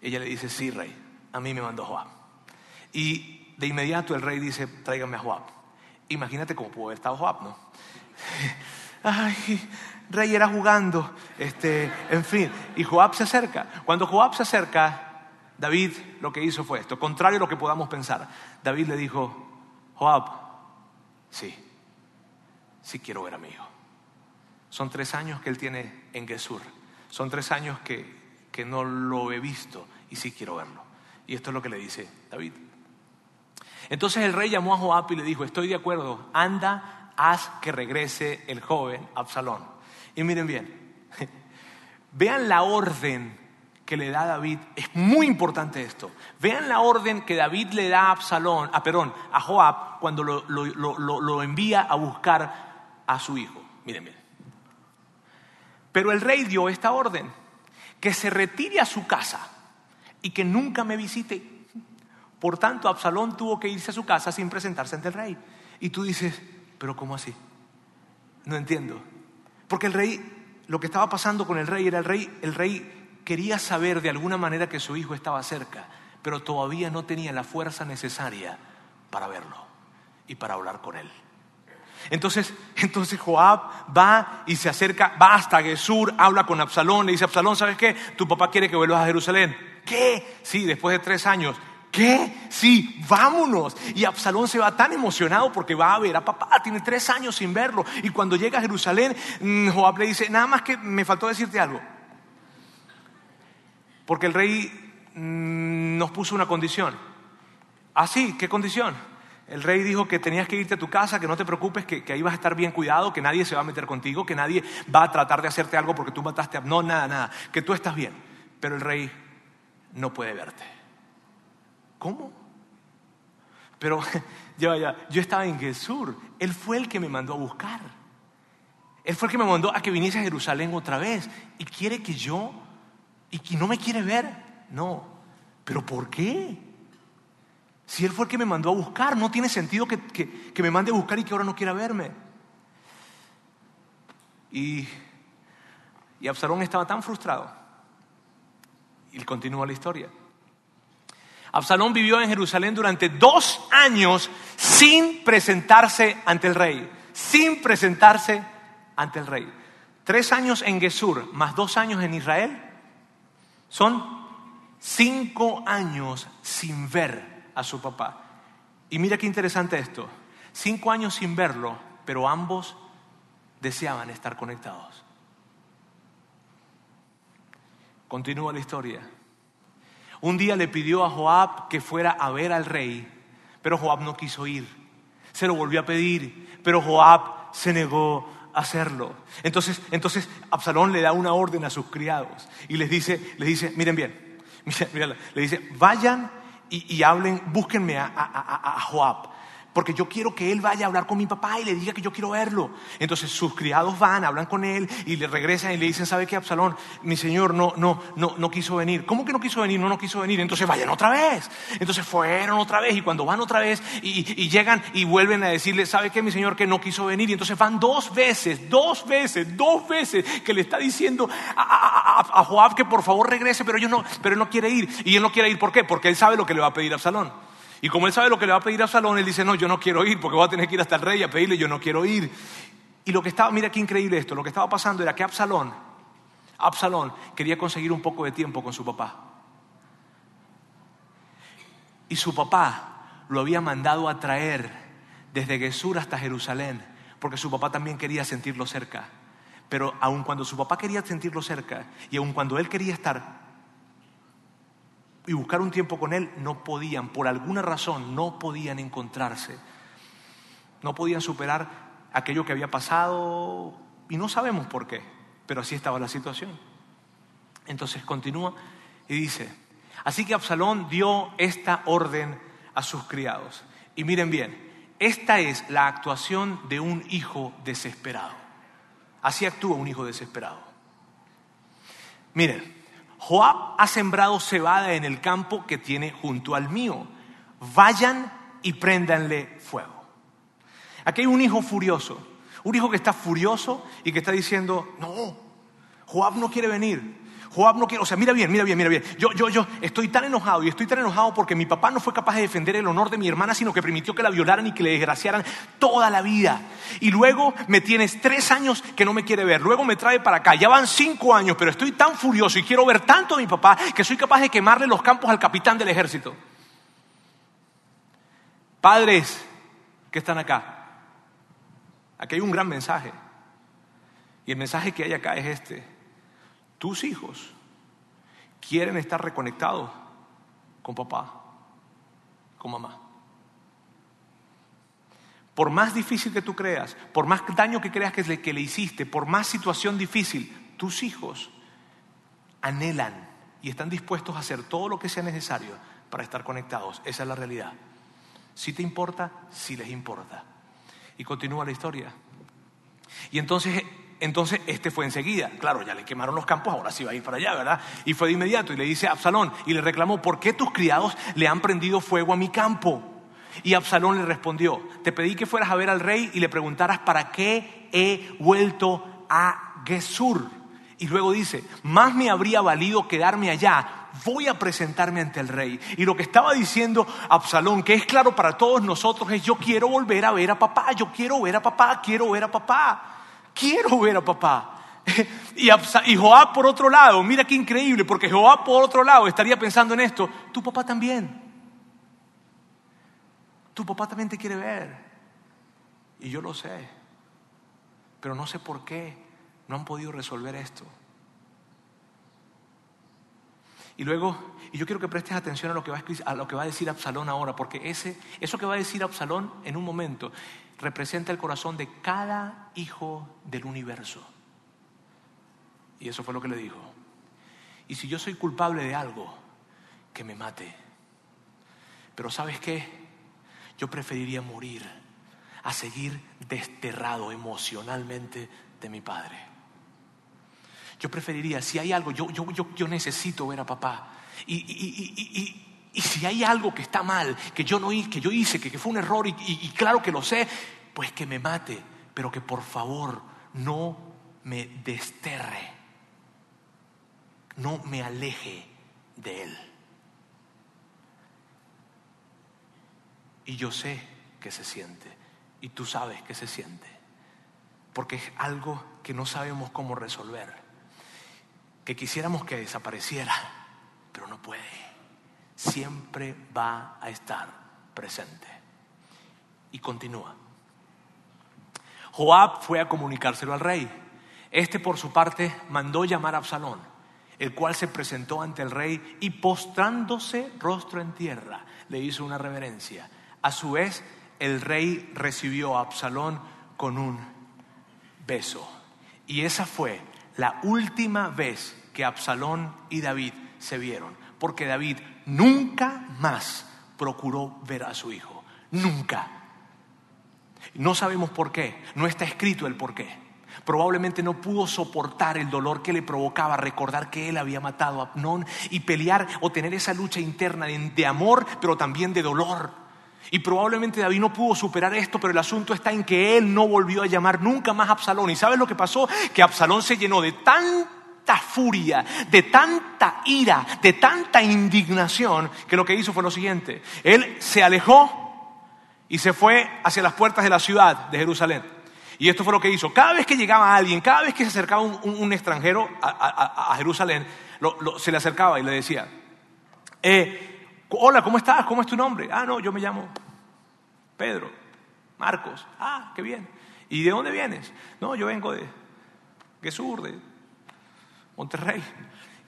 Ella le dice, sí, rey, a mí me mandó Joab. Y de inmediato el rey dice, tráigame a Joab. Imagínate cómo pudo haber estado Joab, ¿no? ay, rey era jugando, este, en fin. Y Joab se acerca. Cuando Joab se acerca, David lo que hizo fue esto, contrario a lo que podamos pensar. David le dijo, Joab, sí, sí quiero ver a mi hijo. Son tres años que él tiene en Gesur. Son tres años que, que no lo he visto y sí quiero verlo. Y esto es lo que le dice David. Entonces el rey llamó a Joab y le dijo, estoy de acuerdo, anda, haz que regrese el joven Absalón. Y miren bien, vean la orden que le da David, es muy importante esto. Vean la orden que David le da a Absalón, a Perón, a Joab, cuando lo, lo envía a buscar a su hijo. Miren bien. Pero el rey dio esta orden, que se retire a su casa y que nunca me visite. Por tanto, Absalón tuvo que irse a su casa sin presentarse ante el rey. Y tú dices, pero ¿cómo así? No entiendo. Porque el rey, lo que estaba pasando con el rey era el rey, el rey quería saber de alguna manera que su hijo estaba cerca, pero todavía no tenía la fuerza necesaria para verlo y para hablar con él. Entonces, entonces Joab va y se acerca, va hasta Gesur, habla con Absalón, le dice, Absalón, ¿sabes qué? Tu papá quiere que vuelvas a Jerusalén. ¿Qué? Sí, después de tres años. ¿Qué? Sí, vámonos. Y Absalón se va tan emocionado porque va a ver a papá, tiene tres años sin verlo. Y cuando llega a Jerusalén, mm, Joab le dice, nada más que me faltó decirte algo. Porque el rey mm, nos puso una condición. ¿Ah, sí? ¿Qué condición? El rey dijo que tenías que irte a tu casa, que no te preocupes, que, ahí vas a estar bien cuidado, que nadie se va a meter contigo, que nadie va a tratar de hacerte algo porque tú mataste a... No, nada, nada, que tú estás bien. Pero el rey no puede verte. ¿Cómo? Pero ya, ya, yo estaba en Gesur, él fue el que me mandó a buscar. Él fue el que me mandó a que viniese a Jerusalén otra vez y quiere que yo, y que no me quiere ver. No, pero ¿por qué? Si Él fue el que me mandó a buscar, no tiene sentido que, me mande a buscar y que ahora no quiera verme. Y, y Absalón estaba tan frustrado. Y continúa la historia. Absalón vivió en Jerusalén durante dos años sin presentarse ante el rey. Sin presentarse ante el rey. Tres años en Gesur más dos años en Israel son cinco años sin ver a su papá. Y mira qué interesante esto. Cinco años sin verlo, pero ambos deseaban estar conectados. Continúa la historia. Un día le pidió a Joab que fuera a ver al rey, pero Joab no quiso ir. Se lo volvió a pedir, pero Joab se negó hacerlo. Entonces, entonces Absalón le da una orden a sus criados y les dice, les dice, miren bien, miren, le dice, vayan y, hablen, búsquenme a Joab porque yo quiero que él vaya a hablar con mi papá y le diga que yo quiero verlo. Entonces sus criados van, hablan con él y le regresan y le dicen, ¿sabe qué, Absalón? Mi señor no, no, no, no quiso venir. ¿Cómo que no quiso venir? No, no quiso venir. Entonces vayan otra vez. Entonces fueron otra vez y cuando van otra vez y, llegan y vuelven a decirle, ¿sabe qué, mi señor, que no quiso venir? Y entonces van dos veces, dos veces, dos veces que le está diciendo a, Joab que por favor regrese, pero, yo no, pero él no quiere ir. Y él no quiere ir, ¿por qué? Porque él sabe lo que le va a pedir a Absalón. Y como él sabe lo que le va a pedir a Absalón, él dice, no, yo no quiero ir porque voy a tener que ir hasta el rey a pedirle, yo no quiero ir. Y lo que estaba, mira qué increíble esto, lo que estaba pasando era que Absalón, Absalón quería conseguir un poco de tiempo con su papá. Y su papá lo había mandado a traer desde Gesur hasta Jerusalén, porque su papá también quería sentirlo cerca. Pero aun cuando su papá quería sentirlo cerca y aun cuando él quería estar y buscar un tiempo con Él, no podían, por alguna razón, no podían encontrarse. No podían superar aquello que había pasado y no sabemos por qué, pero así estaba la situación. Entonces continúa y dice, así que Absalón dio esta orden a sus criados. Y miren bien, esta es la actuación de un hijo desesperado. Así actúa un hijo desesperado. Miren, Joab ha sembrado cebada en el campo que tiene junto al mío. Vayan y préndanle fuego. Aquí hay un hijo furioso, un hijo que está furioso y que está diciendo, no, Joab no quiere venir. Joab no quiere, o sea, mira bien, mira bien, mira bien. Yo, yo, yo estoy tan enojado y estoy tan enojado porque mi papá no fue capaz de defender el honor de mi hermana, sino que permitió que la violaran y que le desgraciaran toda la vida. Y luego me tienes tres años que no me quiere ver. Luego me trae para acá. Ya van cinco años, pero estoy tan furioso y quiero ver tanto a mi papá que soy capaz de quemarle los campos al capitán del ejército. Padres que están acá, aquí hay un gran mensaje. Y el mensaje que hay acá es este tus hijos quieren estar reconectados con papá, con mamá. Por más difícil que tú creas, por más daño que creas que le, que le hiciste, por más situación difícil, tus hijos anhelan y están dispuestos a hacer todo lo que sea necesario para estar conectados. Esa es la realidad. Si te importa, si les importa. Y continúa la historia. Y entonces entonces este fue enseguida. Claro, ya le quemaron los campos, ahora sí va a ir para allá, ¿verdad? Y fue de inmediato y le dice a Absalón y le reclamó, ¿por qué tus criados le han prendido fuego a mi campo? Y Absalón le respondió, te pedí que fueras a ver al rey y le preguntaras para qué he vuelto a Gesur. Y luego dice, más me habría valido quedarme allá, voy a presentarme ante el rey. Y lo que estaba diciendo Absalón, que es claro para todos nosotros, es yo quiero volver a ver a papá, yo quiero ver a papá, quiero ver a papá quiero ver a papá. Y, Joab por otro lado, mira qué increíble, porque Joab por otro lado estaría pensando en esto, tu papá también. Tu papá también te quiere ver. Y yo lo sé. Pero no sé por qué no han podido resolver esto. Y luego, y yo quiero que prestes atención a lo que va a, a, lo que va a decir Absalón ahora, porque ese, eso que va a decir Absalón en un momento representa el corazón de cada hijo del universo. Y eso fue lo que le dijo. Y si yo soy culpable de algo, que me mate. Pero ¿sabes qué? Yo preferiría morir a seguir desterrado emocionalmente de mi padre. Yo preferiría, si hay algo, yo, yo, yo, necesito ver a papá. Y, y, y, si hay algo que está mal, que yo, no, que yo hice, que, que fue un error, y claro que lo sé, pues que me mate, pero que por favor no me desterre, no me aleje de Él. Y yo sé que se siente, y tú sabes que se siente, porque es algo que no sabemos cómo resolver, que quisiéramos que desapareciera, pero no puede, siempre va a estar presente. Y continúa. Joab fue a comunicárselo al rey. Este por su parte mandó llamar a Absalón, el cual se presentó ante el rey y postrándose rostro en tierra, le hizo una reverencia. A su vez, el rey recibió a Absalón con un beso. Y esa fue la última vez que Absalón y David se vieron, porque David nunca más procuró ver a su hijo, nunca. No sabemos por qué, no está escrito el por qué. Probablemente no pudo soportar el dolor que le provocaba recordar que él había matado a Abnón y pelear o tener esa lucha interna de amor, pero también de dolor. Y probablemente David no pudo superar esto, pero el asunto está en que él no volvió a llamar nunca más a Absalón. ¿Y sabes lo que pasó? Que Absalón se llenó de tanta furia, de tanta ira, de tanta indignación, que lo que hizo fue lo siguiente. Él se alejó y se fue hacia las puertas de la ciudad de Jerusalén. Y esto fue lo que hizo. Cada vez que llegaba alguien, cada vez que se acercaba un, extranjero a, Jerusalén, se le acercaba y le decía, eh, hola, ¿cómo estás? ¿Cómo es tu nombre? Ah, no, yo me llamo Pedro, Marcos. Ah, qué bien. ¿Y de dónde vienes? No, yo vengo de Gesur, de Monterrey.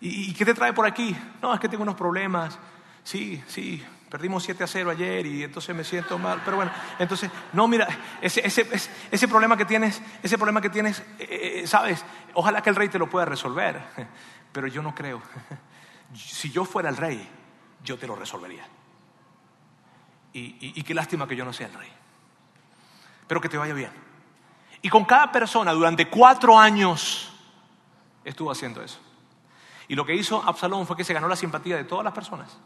¿Y, ¿Y qué te trae por aquí? No, es que tengo unos problemas. Sí, sí, Perdimos 7 a 0 ayer y entonces me siento mal. Pero bueno, entonces, no, mira, ese, ese, ese problema que tienes, ese problema que tienes, eh, eh, sabes, ojalá que el rey te lo pueda resolver, pero yo no creo. Si yo fuera el rey, yo te lo resolvería. Y, y qué lástima que yo no sea el rey. Pero que te vaya bien. Y con cada persona durante cuatro años estuvo haciendo eso. Y lo que hizo Absalón fue que se ganó la simpatía de todas las personas.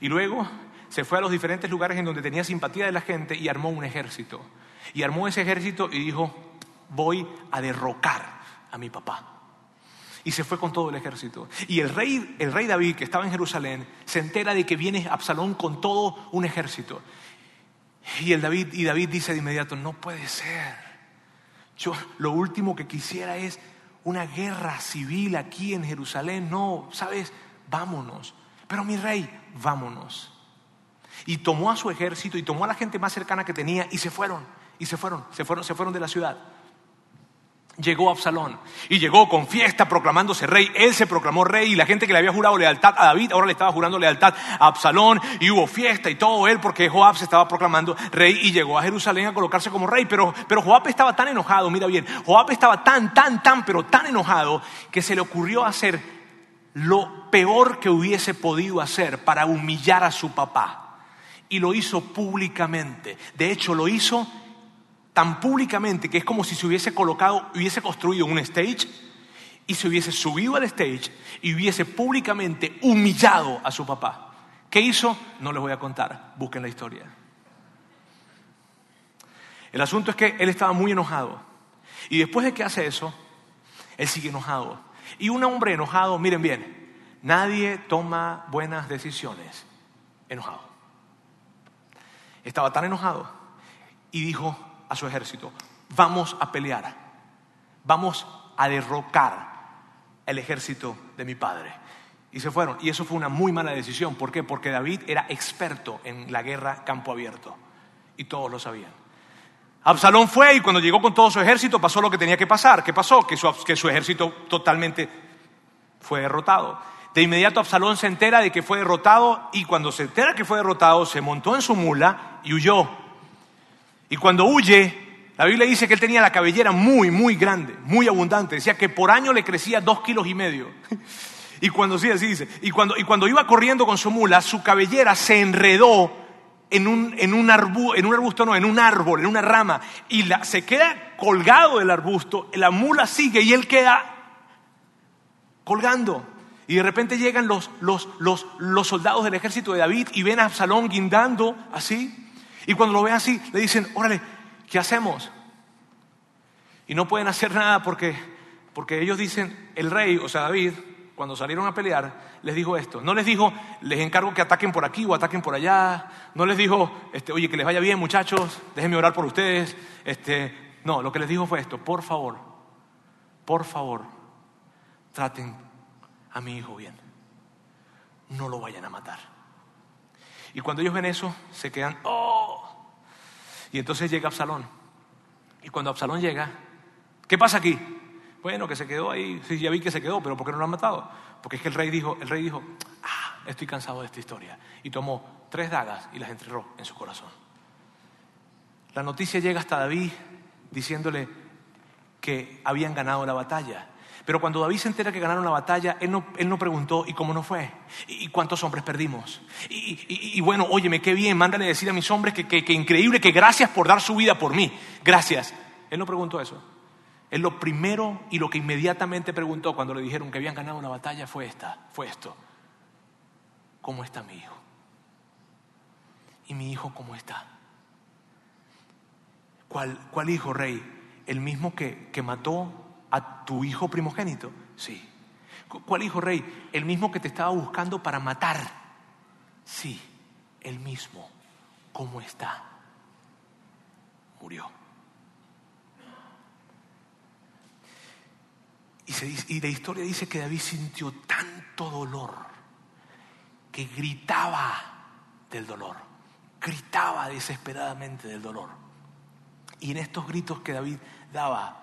Y luego se fue a los diferentes lugares en donde tenía simpatía de la gente y armó un ejército. Y armó ese ejército y dijo, voy a derrocar a mi papá. y se fue con todo el ejército. Y el rey, el rey David, que estaba en Jerusalén, se entera de que viene Absalón con todo un ejército. Y, el David, y David dice de inmediato, no puede ser. Yo lo último que quisiera es una guerra civil aquí en Jerusalén. No, ¿sabes? Vámonos. Pero mi rey, vámonos. Y tomó a su ejército y tomó a la gente más cercana que tenía y se fueron. Y se fueron, se fueron, se fueron de la ciudad llegó Absalón y llegó con fiesta proclamándose rey. Él se proclamó rey y la gente que le había jurado lealtad a David ahora le estaba jurando lealtad a Absalón y hubo fiesta y todo él porque Joab se estaba proclamando rey y llegó a Jerusalén a colocarse como rey. Pero, pero Joab estaba tan enojado, mira bien, Joab estaba tan, tan, tan, pero tan enojado que se le ocurrió hacer lo peor que hubiese podido hacer para humillar a su papá. Y lo hizo públicamente. De hecho, lo hizo tan públicamente que es como si se hubiese colocado, hubiese construido un stage y se hubiese subido al stage y hubiese públicamente humillado a su papá. ¿Qué hizo? No les voy a contar, busquen la historia. El asunto es que él estaba muy enojado y después de que hace eso, él sigue enojado. Y un hombre enojado, miren bien, nadie toma buenas decisiones enojado. Estaba tan enojado y dijo, a su ejército, vamos a pelear, vamos a derrocar el ejército de mi padre. Y se fueron. Y eso fue una muy mala decisión. ¿Por qué? Porque David era experto en la guerra campo abierto. Y todos lo sabían. Absalón fue y cuando llegó con todo su ejército pasó lo que tenía que pasar. ¿Qué pasó? Que su, que su ejército totalmente fue derrotado. De inmediato Absalón se entera de que fue derrotado y cuando se entera que fue derrotado se montó en su mula y huyó. Y cuando huye, la Biblia dice que él tenía la cabellera muy, muy grande, muy abundante. Decía que por año le crecía dos kilos y medio. Y cuando, sí, así dice, y cuando, y cuando iba corriendo con su mula, su cabellera se enredó en un, en un, en un arbusto, no, en un árbol, en una rama, y la, se queda colgado del arbusto, la mula sigue y él queda colgando. Y de repente llegan los, los, los, los soldados del ejército de David y ven a Absalón guindando así. Y cuando lo ven así, le dicen, órale, ¿qué hacemos? Y no pueden hacer nada porque, porque ellos dicen, el rey, o sea, David, cuando salieron a pelear, les dijo esto. No les dijo, les encargo que ataquen por aquí o ataquen por allá. No les dijo, este, oye, que les vaya bien, muchachos, déjenme orar por ustedes. Este, no, lo que les dijo fue esto, por favor, por favor, traten a mi hijo bien. No lo vayan a matar. Y cuando ellos ven eso, se quedan, ¡oh! Y entonces llega Absalón. Y cuando Absalón llega, ¿qué pasa aquí? Bueno, que se quedó ahí, sí, ya vi que se quedó, pero ¿por qué no lo han matado? Porque es que el rey dijo, el rey dijo, ah, estoy cansado de esta historia. Y tomó tres dagas y las enterró en su corazón. La noticia llega hasta David diciéndole que habían ganado la batalla. Pero cuando David se entera que ganaron la batalla, él no, él no preguntó, ¿y cómo no fue? ¿Y, cuántos hombres perdimos? Y, bueno, óyeme, qué bien, mándale decir a mis hombres que, que, que increíble, que gracias por dar su vida por mí. Gracias. Él no preguntó eso. Él lo primero y lo que inmediatamente preguntó cuando le dijeron que habían ganado la batalla fue esta, fue esto. ¿Cómo está mi hijo? ¿Y mi hijo cómo está? ¿Cuál, cuál hijo, rey? El mismo que, que mató a tu hijo primogénito? Sí. ¿Cuál hijo rey? El mismo que te estaba buscando para matar. Sí, el mismo. ¿Cómo está? Murió. Y, y la historia dice que David sintió tanto dolor que gritaba del dolor, gritaba desesperadamente del dolor. Y en estos gritos que David daba,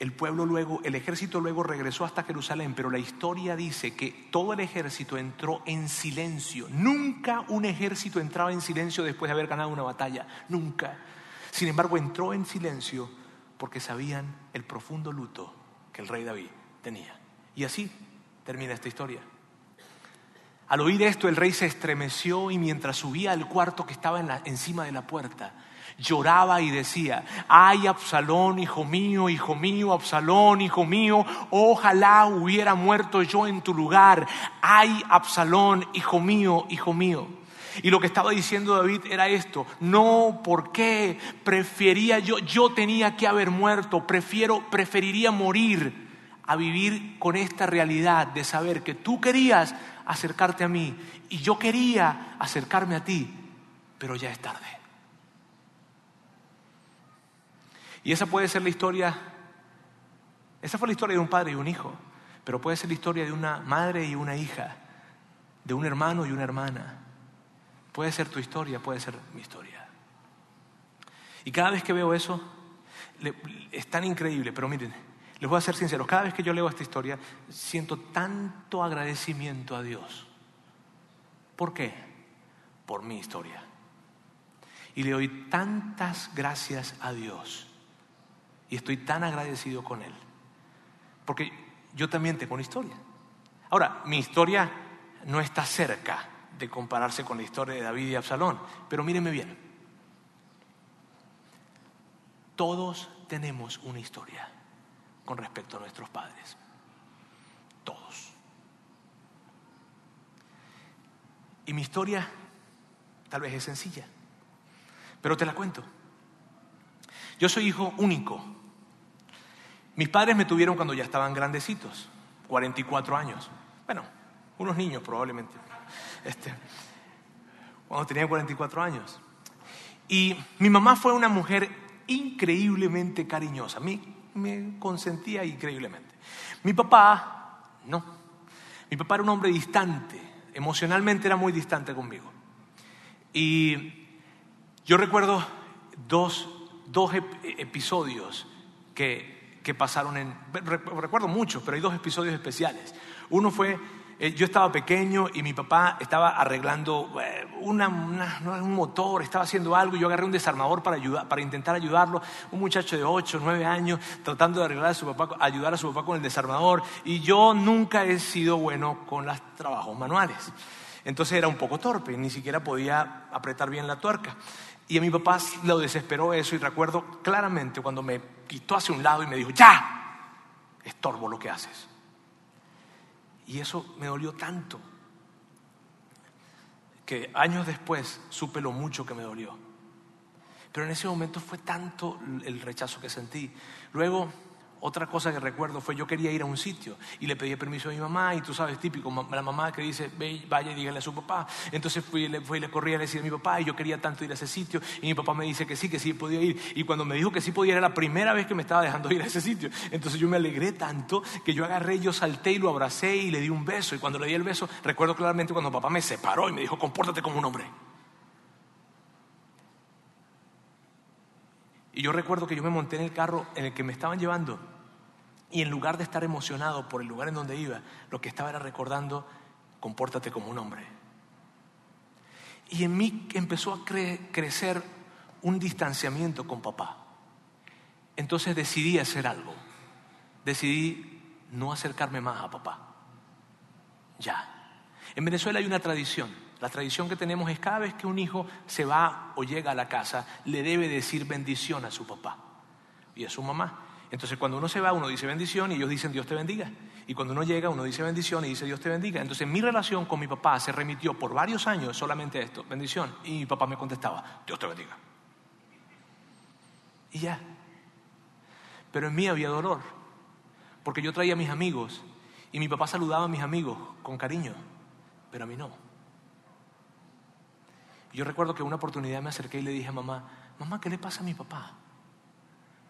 el pueblo luego, el ejército luego regresó hasta Jerusalén, pero la historia dice que todo el ejército entró en silencio. Nunca un ejército entraba en silencio después de haber ganado una batalla, nunca. Sin embargo, entró en silencio porque sabían el profundo luto que el rey David tenía. Y así termina esta historia. Al oír esto, el rey se estremeció y mientras subía al cuarto que estaba encima de la puerta, lloraba y decía, ay Absalón, hijo mío, hijo mío, Absalón, hijo mío, ojalá hubiera muerto yo en tu lugar, ay Absalón, hijo mío, hijo mío. Y lo que estaba diciendo David era esto, no, ¿por qué? Prefería yo, yo tenía que haber muerto, prefiero, preferiría morir a vivir con esta realidad de saber que tú querías acercarte a mí y yo quería acercarme a ti, pero ya es tarde. Y esa puede ser la historia, esa fue la historia de un padre y un hijo, pero puede ser la historia de una madre y una hija, de un hermano y una hermana. Puede ser tu historia, puede ser mi historia. Y cada vez que veo eso, es tan increíble, pero miren, les voy a ser sincero, cada vez que yo leo esta historia, siento tanto agradecimiento a Dios. ¿Por qué? Por mi historia. Y le doy tantas gracias a Dios. Y estoy tan agradecido con Él. Porque yo también tengo una historia. Ahora, mi historia no está cerca de compararse con la historia de David y Absalón, pero mírenme bien. Todos tenemos una historia con respecto a nuestros padres. Todos. Y mi historia tal vez es sencilla, pero te la cuento. Yo soy hijo único. Mis padres me tuvieron cuando ya estaban grandecitos, 44 años. Bueno, unos niños probablemente. Este, cuando tenían 44 años. Y mi mamá fue una mujer increíblemente cariñosa. Mí me consentía increíblemente. Mi papá, no. Mi papá era un hombre distante, emocionalmente era muy distante conmigo. Y yo recuerdo dos, dos episodios que, que pasaron en... Recuerdo muchos, pero hay dos episodios especiales. Uno fue eh, yo estaba pequeño y mi papá estaba arreglando eh, un motor, estaba haciendo algo y yo agarré un desarmador para, ayudar, para intentar ayudarlo. Un muchacho de 8, 9 años tratando de arreglar a su papá, ayudar a su papá con el desarmador. Y yo nunca he sido bueno con los trabajos manuales. Entonces era un poco torpe, ni siquiera podía apretar bien la tuerca. Y a mi papá lo desesperó eso y recuerdo claramente cuando me quitó hacia un lado y me dijo, ya, estorbo lo que haces. Y eso me dolió tanto que años después supe lo mucho que me dolió. Pero en ese momento fue tanto el rechazo que sentí. Luego otra cosa que recuerdo fue yo quería ir a un sitio y le pedí permiso a mi mamá y tú sabes, típico, la mamá que dice, Ve, vaya y dígale a su papá. Entonces fui, le, fui, le corrí a decir a mi papá y yo quería tanto ir a ese sitio y mi papá me dice que sí, que sí podía ir. Y cuando me dijo que sí podía, era la primera vez que me estaba dejando ir a ese sitio. Entonces yo me alegré tanto que yo agarré, yo salté y lo abracé y le di un beso. Y cuando le di el beso, recuerdo claramente cuando papá me separó y me dijo, compórtate como un hombre. Y yo recuerdo que yo me monté en el carro en el que me estaban llevando y en lugar de estar emocionado por el lugar en donde iba, lo que estaba era recordando, compórtate como un hombre. Y en mí empezó a crecer un distanciamiento con papá. Entonces decidí hacer algo. Decidí no acercarme más a papá. Ya. En Venezuela hay una tradición. La tradición que tenemos es cada vez que un hijo se va o llega a la casa, le debe decir bendición a su papá y a su mamá. Entonces cuando uno se va, uno dice bendición y ellos dicen Dios te bendiga. Y cuando uno llega, uno dice bendición y dice Dios te bendiga. Entonces mi relación con mi papá se remitió por varios años solamente a esto, bendición. Y mi papá me contestaba, Dios te bendiga. Y ya. Pero en mí había dolor, porque yo traía a mis amigos y mi papá saludaba a mis amigos con cariño, pero a mí no. Yo recuerdo que una oportunidad me acerqué y le dije a mamá, mamá, ¿qué le pasa a mi papá?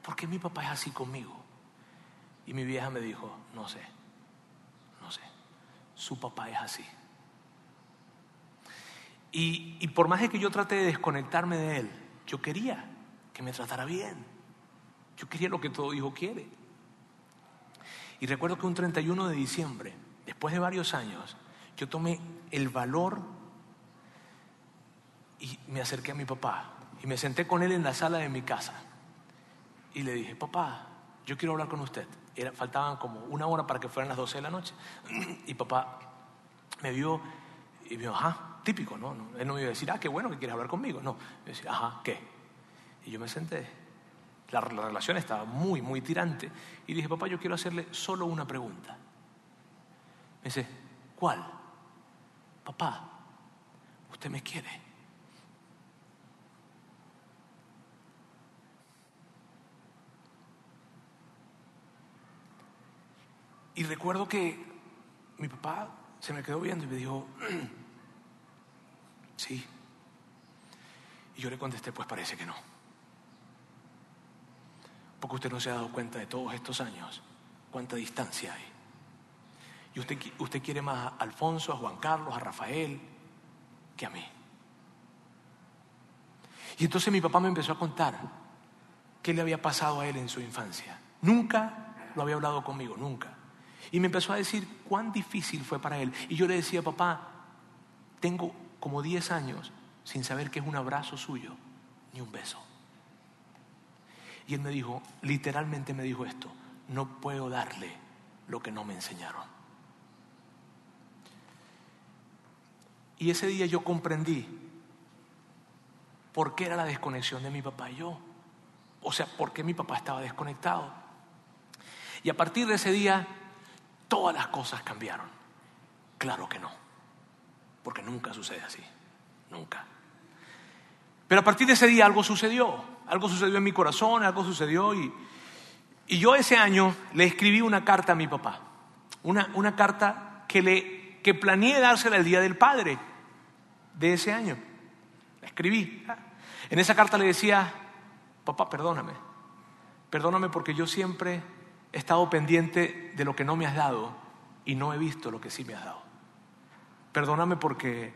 ¿Por qué mi papá es así conmigo? Y mi vieja me dijo, no sé, no sé, su papá es así. Y, y por más de que yo traté de desconectarme de él, yo quería que me tratara bien. Yo quería lo que todo hijo quiere. Y recuerdo que un 31 de diciembre, después de varios años, yo tomé el valor y me acerqué a mi papá y me senté con él en la sala de mi casa y le dije, papá, yo quiero hablar con usted. Era, faltaban como una hora para que fueran las 12 de la noche. Y papá me vio y me dijo, ajá, típico, ¿no? Él no me iba a decir, ah, qué bueno que quieres hablar conmigo. No, me decía, ajá, ¿qué? Y yo me senté. La, la relación estaba muy, muy tirante. Y dije, papá, yo quiero hacerle solo una pregunta. Me dice, ¿cuál? Papá, usted me quiere. Y recuerdo que mi papá se me quedó viendo y me dijo, sí. Y yo le contesté, pues parece que no. Porque usted no se ha dado cuenta de todos estos años cuánta distancia hay. Y usted, usted quiere más a Alfonso, a Juan Carlos, a Rafael, que a mí. Y entonces mi papá me empezó a contar qué le había pasado a él en su infancia. Nunca lo había hablado conmigo, nunca. Y me empezó a decir cuán difícil fue para él. Y yo le decía, papá, tengo como 10 años sin saber qué es un abrazo suyo ni un beso. Y él me dijo, literalmente me dijo esto, no puedo darle lo que no me enseñaron. Y ese día yo comprendí por qué era la desconexión de mi papá y yo. O sea, por qué mi papá estaba desconectado. Y a partir de ese día, todas las cosas cambiaron. Claro que no, porque nunca sucede así, nunca. Pero a partir de ese día algo sucedió, algo sucedió en mi corazón, algo sucedió y, y yo ese año le escribí una carta a mi papá, una, una carta que, le, que planeé dársela el Día del Padre de ese año. La escribí. En esa carta le decía, papá, perdóname, perdóname porque yo siempre he estado pendiente de lo que no me has dado y no he visto lo que sí me has dado. Perdóname porque,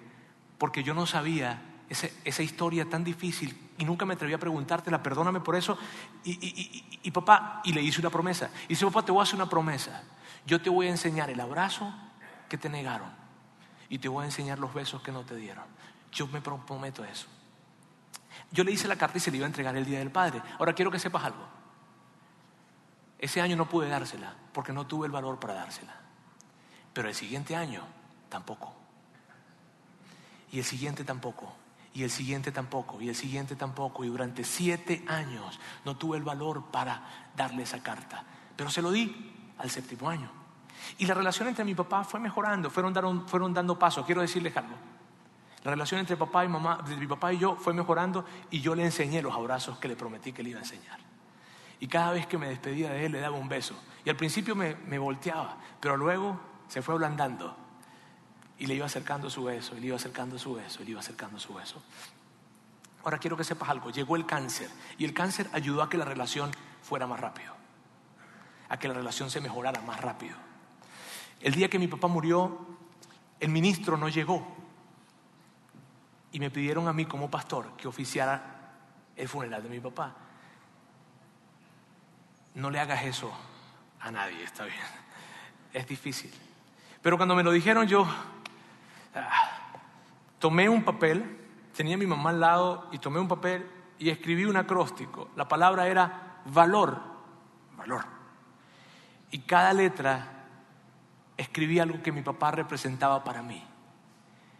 porque yo no sabía esa, historia tan difícil y nunca me atreví a preguntártela, perdóname por eso. Y, y, papá, y le hice una promesa. Y dice, papá, te voy a hacer una promesa. Yo te voy a enseñar el abrazo que te negaron y te voy a enseñar los besos que no te dieron. Yo me prometo eso. Yo le hice la carta y se le iba a entregar el Día del Padre. Ahora quiero que sepas algo. Ese año no pude dársela porque no tuve el valor para dársela. Pero el siguiente año tampoco. Y el siguiente tampoco. Y el siguiente tampoco. Y el siguiente tampoco. Y durante siete años no tuve el valor para darle esa carta. Pero se lo di al séptimo año. Y la relación entre mi papá fue mejorando, fueron, fueron dando pasos. Quiero decirles algo. La relación entre papá y mamá, mi papá y yo fue mejorando y yo le enseñé los abrazos que le prometí que le iba a enseñar. Y cada vez que me despedía de él le daba un beso. Y al principio me, volteaba, pero luego se fue ablandando. Y le iba acercando su beso, y le iba acercando su beso, y le iba acercando su beso. Ahora quiero que sepas algo, llegó el cáncer y el cáncer ayudó a que la relación fuera más rápido, a que la relación se mejorara más rápido. El día que mi papá murió, el ministro no llegó y me pidieron a mí como pastor que oficiara el funeral de mi papá. No le hagas eso a nadie, está bien. Es difícil. Pero cuando me lo dijeron yo ah, tomé un papel, tenía a mi mamá al lado y tomé un papel y escribí un acróstico. La palabra era valor, valor. Y cada letra escribí algo que mi papá representaba para mí.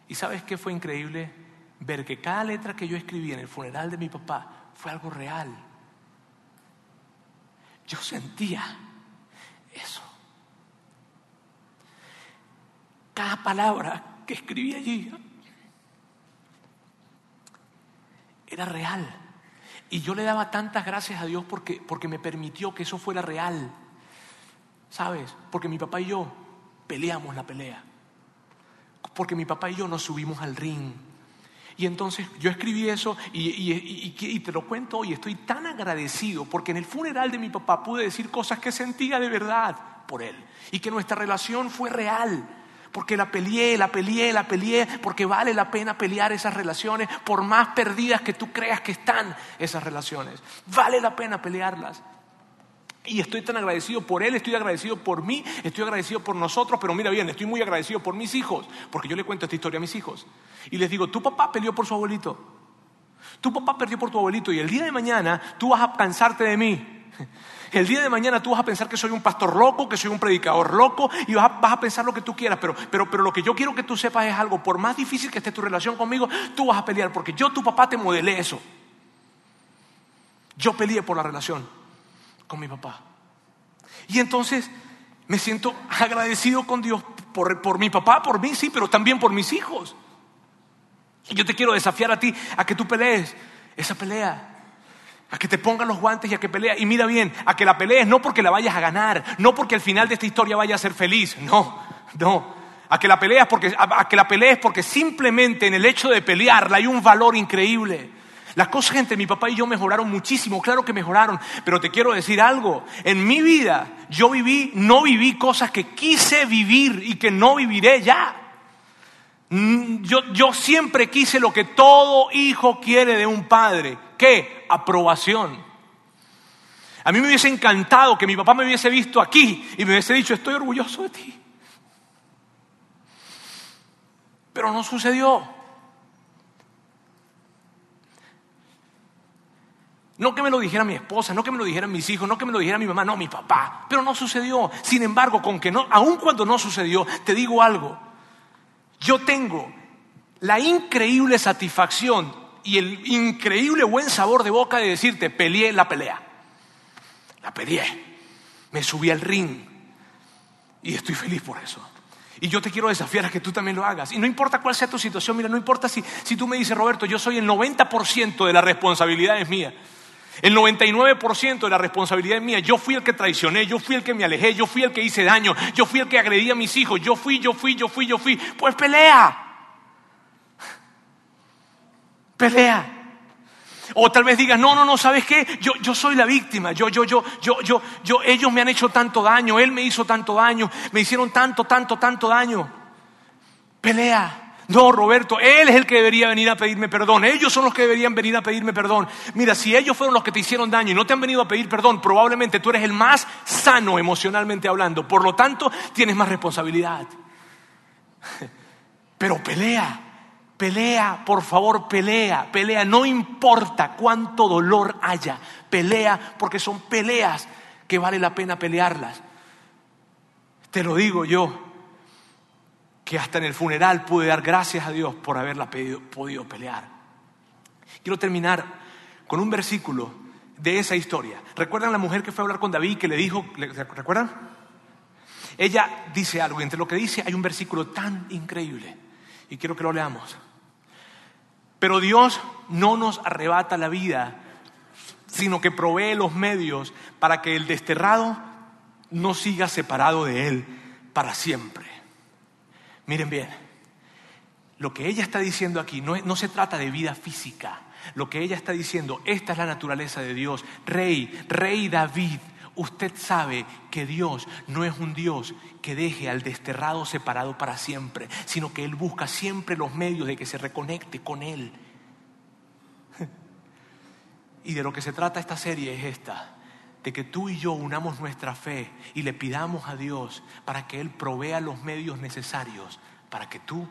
¿Y sabes qué fue increíble? Ver que cada letra que yo escribí en el funeral de mi papá fue algo real. Yo sentía eso. Cada palabra que escribí allí era real. Y yo le daba tantas gracias a Dios porque, porque me permitió que eso fuera real. ¿Sabes? Porque mi papá y yo peleamos la pelea. Porque mi papá y yo nos subimos al ring. Y entonces yo escribí eso y, te lo cuento y estoy tan agradecido porque en el funeral de mi papá pude decir cosas que sentía de verdad por él y que nuestra relación fue real. Porque la peleé, la peleé, la peleé, porque vale la pena pelear esas relaciones, por más perdidas que tú creas que están esas relaciones. Vale la pena pelearlas. Y estoy tan agradecido por él, estoy agradecido por mí, estoy agradecido por nosotros, pero mira bien, estoy muy agradecido por mis hijos, porque yo le cuento esta historia a mis hijos. Y les digo, tu papá peleó por su abuelito, tu papá perdió por tu abuelito y el día de mañana tú vas a cansarte de mí. El día de mañana tú vas a pensar que soy un pastor loco, que soy un predicador loco y vas a, pensar lo que tú quieras, pero, pero, pero lo que yo quiero que tú sepas es algo, por más difícil que esté tu relación conmigo, tú vas a pelear, porque yo, tu papá, te modelé eso. Yo peleé por la relación con mi papá. Y entonces me siento agradecido con Dios por, por mi papá, por mí, sí, pero también por mis hijos. Y yo te quiero desafiar a ti a que tú pelees esa pelea. A que te pongan los guantes y a que pelees. Y mira bien, a que la pelees no porque la vayas a ganar, no porque al final de esta historia vaya a ser feliz. No, no. A que la pelees porque, a que la pelees porque simplemente en el hecho de pelearla hay un valor increíble. Las cosas entre mi papá y yo mejoraron muchísimo, claro que mejoraron, pero te quiero decir algo, en mi vida yo viví, no viví cosas que quise vivir y que no viviré ya. Mm, yo, yo siempre quise lo que todo hijo quiere de un padre, ¿qué? Aprobación. A mí me hubiese encantado que mi papá me hubiese visto aquí y me hubiese dicho, estoy orgulloso de ti. Pero no sucedió. No que me lo dijera mi esposa, no que me lo dijeran mis hijos, no que me lo dijera mi mamá, no, mi papá. Pero no sucedió. Sin embargo, con que no, aun cuando no sucedió, te digo algo. Yo tengo la increíble satisfacción y el increíble buen sabor de boca de decirte, peleé la pelea. La peleé. Me subí al ring. Y estoy feliz por eso. Y yo te quiero desafiar a que tú también lo hagas. Y no importa cuál sea tu situación, mira, no importa si, si tú me dices, Roberto, yo soy el 90% de la responsabilidad es mía. El 99% de la responsabilidad es mía. Yo fui el que traicioné, yo fui el que me alejé, yo fui el que hice daño, yo fui el que agredí a mis hijos, yo fui, yo fui, yo fui, yo fui. Pues pelea. Pelea. O tal vez digas, no, no, no, ¿sabes qué? Yo, yo soy la víctima, yo, yo, yo, yo, yo, yo, ellos me han hecho tanto daño, él me hizo tanto daño, me hicieron tanto, tanto, tanto daño. Pelea. No, Roberto, Él es el que debería venir a pedirme perdón. Ellos son los que deberían venir a pedirme perdón. Mira, si ellos fueron los que te hicieron daño y no te han venido a pedir perdón, probablemente tú eres el más sano emocionalmente hablando. Por lo tanto, tienes más responsabilidad. Pero pelea, pelea, por favor, pelea, pelea. No importa cuánto dolor haya, pelea porque son peleas que vale la pena pelearlas. Te lo digo yo, que hasta en el funeral pude dar gracias a Dios por haberla podido pelear. Quiero terminar con un versículo de esa historia. ¿Recuerdan la mujer que fue a hablar con David que le dijo, ¿recuerdan? Ella dice algo y entre lo que dice hay un versículo tan increíble y quiero que lo leamos. Pero Dios no nos arrebata la vida, sino que provee los medios para que el desterrado no siga separado de Él para siempre. Miren bien, lo que ella está diciendo aquí no, no, se trata de vida física. Lo que ella está diciendo, esta es la naturaleza de Dios. Rey, rey David, usted sabe que Dios no es un Dios que deje al desterrado separado para siempre, sino que Él busca siempre los medios de que se reconecte con Él. Y de lo que se trata esta serie es esta de que tú y yo unamos nuestra fe y le pidamos a Dios para que Él provea los medios necesarios para que tú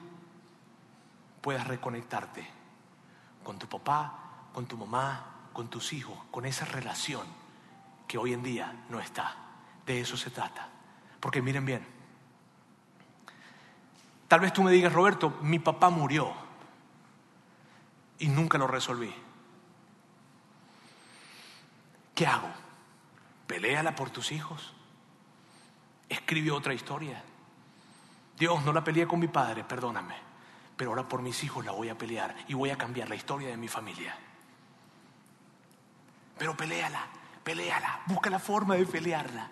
puedas reconectarte con tu papá, con tu mamá, con tus hijos, con esa relación que hoy en día no está. De eso se trata. Porque miren bien, tal vez tú me digas, Roberto, mi papá murió y nunca lo resolví. ¿Qué hago? Peléala por tus hijos. Escribe otra historia. Dios, no la peleé con mi padre, perdóname. Pero ahora por mis hijos la voy a pelear y voy a cambiar la historia de mi familia. Pero peléala, peléala, busca la forma de pelearla.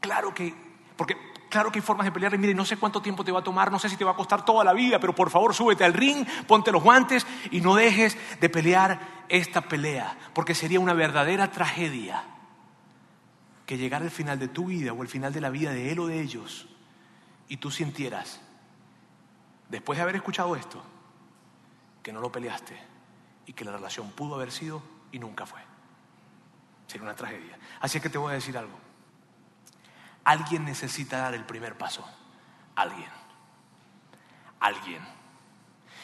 Claro que, porque claro que hay formas de pelear y mire, no sé cuánto tiempo te va a tomar, no sé si te va a costar toda la vida, pero por favor súbete al ring, ponte los guantes y no dejes de pelear esta pelea, porque sería una verdadera tragedia que llegara el final de tu vida o el final de la vida de él o de ellos y tú sintieras, después de haber escuchado esto, que no lo peleaste y que la relación pudo haber sido y nunca fue. Sería una tragedia. Así que te voy a decir algo. Alguien necesita dar el primer paso. Alguien. Alguien.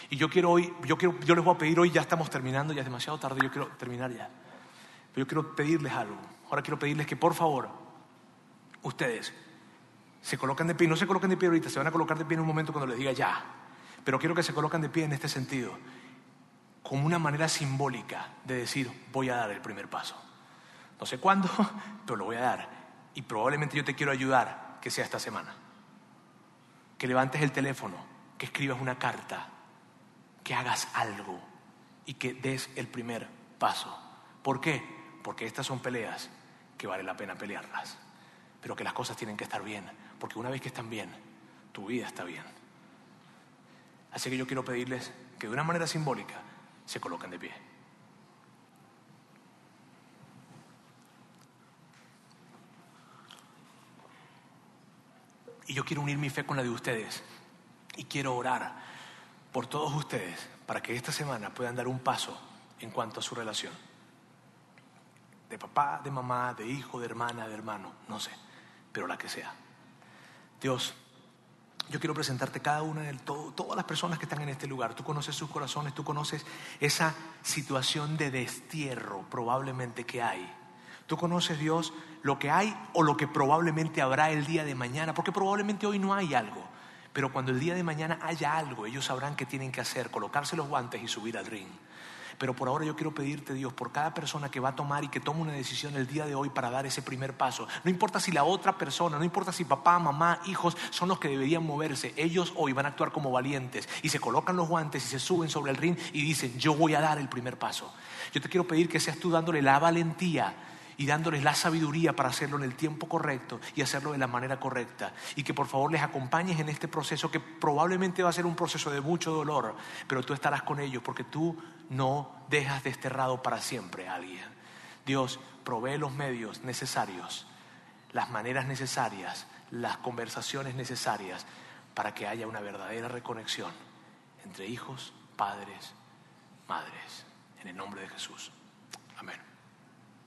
Y yo quiero hoy, yo, quiero, yo les voy a pedir hoy, ya estamos terminando, ya es demasiado tarde, yo quiero terminar ya. Pero yo quiero pedirles algo. Ahora quiero pedirles que por favor, ustedes se colocan de pie, no se coloquen de pie ahorita, se van a colocar de pie en un momento cuando les diga ya, pero quiero que se coloquen de pie en este sentido, como una manera simbólica de decir, voy a dar el primer paso. No sé cuándo, pero lo voy a dar. Y probablemente yo te quiero ayudar que sea esta semana. Que levantes el teléfono, que escribas una carta, que hagas algo y que des el primer paso. ¿Por qué? Porque estas son peleas que vale la pena pelearlas, pero que las cosas tienen que estar bien, porque una vez que están bien, tu vida está bien. Así que yo quiero pedirles que de una manera simbólica se coloquen de pie. Y yo quiero unir mi fe con la de ustedes. Y quiero orar por todos ustedes para que esta semana puedan dar un paso en cuanto a su relación. De papá, de mamá, de hijo, de hermana, de hermano, no sé, pero la que sea. Dios, yo quiero presentarte cada una de todas las personas que están en este lugar. Tú conoces sus corazones, tú conoces esa situación de destierro probablemente que hay Tú conoces, Dios, lo que hay o lo que probablemente habrá el día de mañana, porque probablemente hoy no hay algo. Pero cuando el día de mañana haya algo, ellos sabrán qué tienen que hacer, colocarse los guantes y subir al ring. Pero por ahora yo quiero pedirte, Dios, por cada persona que va a tomar y que tome una decisión el día de hoy para dar ese primer paso. No importa si la otra persona, no importa si papá, mamá, hijos son los que deberían moverse. Ellos hoy van a actuar como valientes y se colocan los guantes y se suben sobre el ring y dicen, yo voy a dar el primer paso. Yo te quiero pedir que seas tú dándole la valentía y dándoles la sabiduría para hacerlo en el tiempo correcto y hacerlo de la manera correcta. Y que por favor les acompañes en este proceso que probablemente va a ser un proceso de mucho dolor, pero tú estarás con ellos porque tú no dejas desterrado para siempre a alguien. Dios provee los medios necesarios, las maneras necesarias, las conversaciones necesarias para que haya una verdadera reconexión entre hijos, padres, madres. En el nombre de Jesús.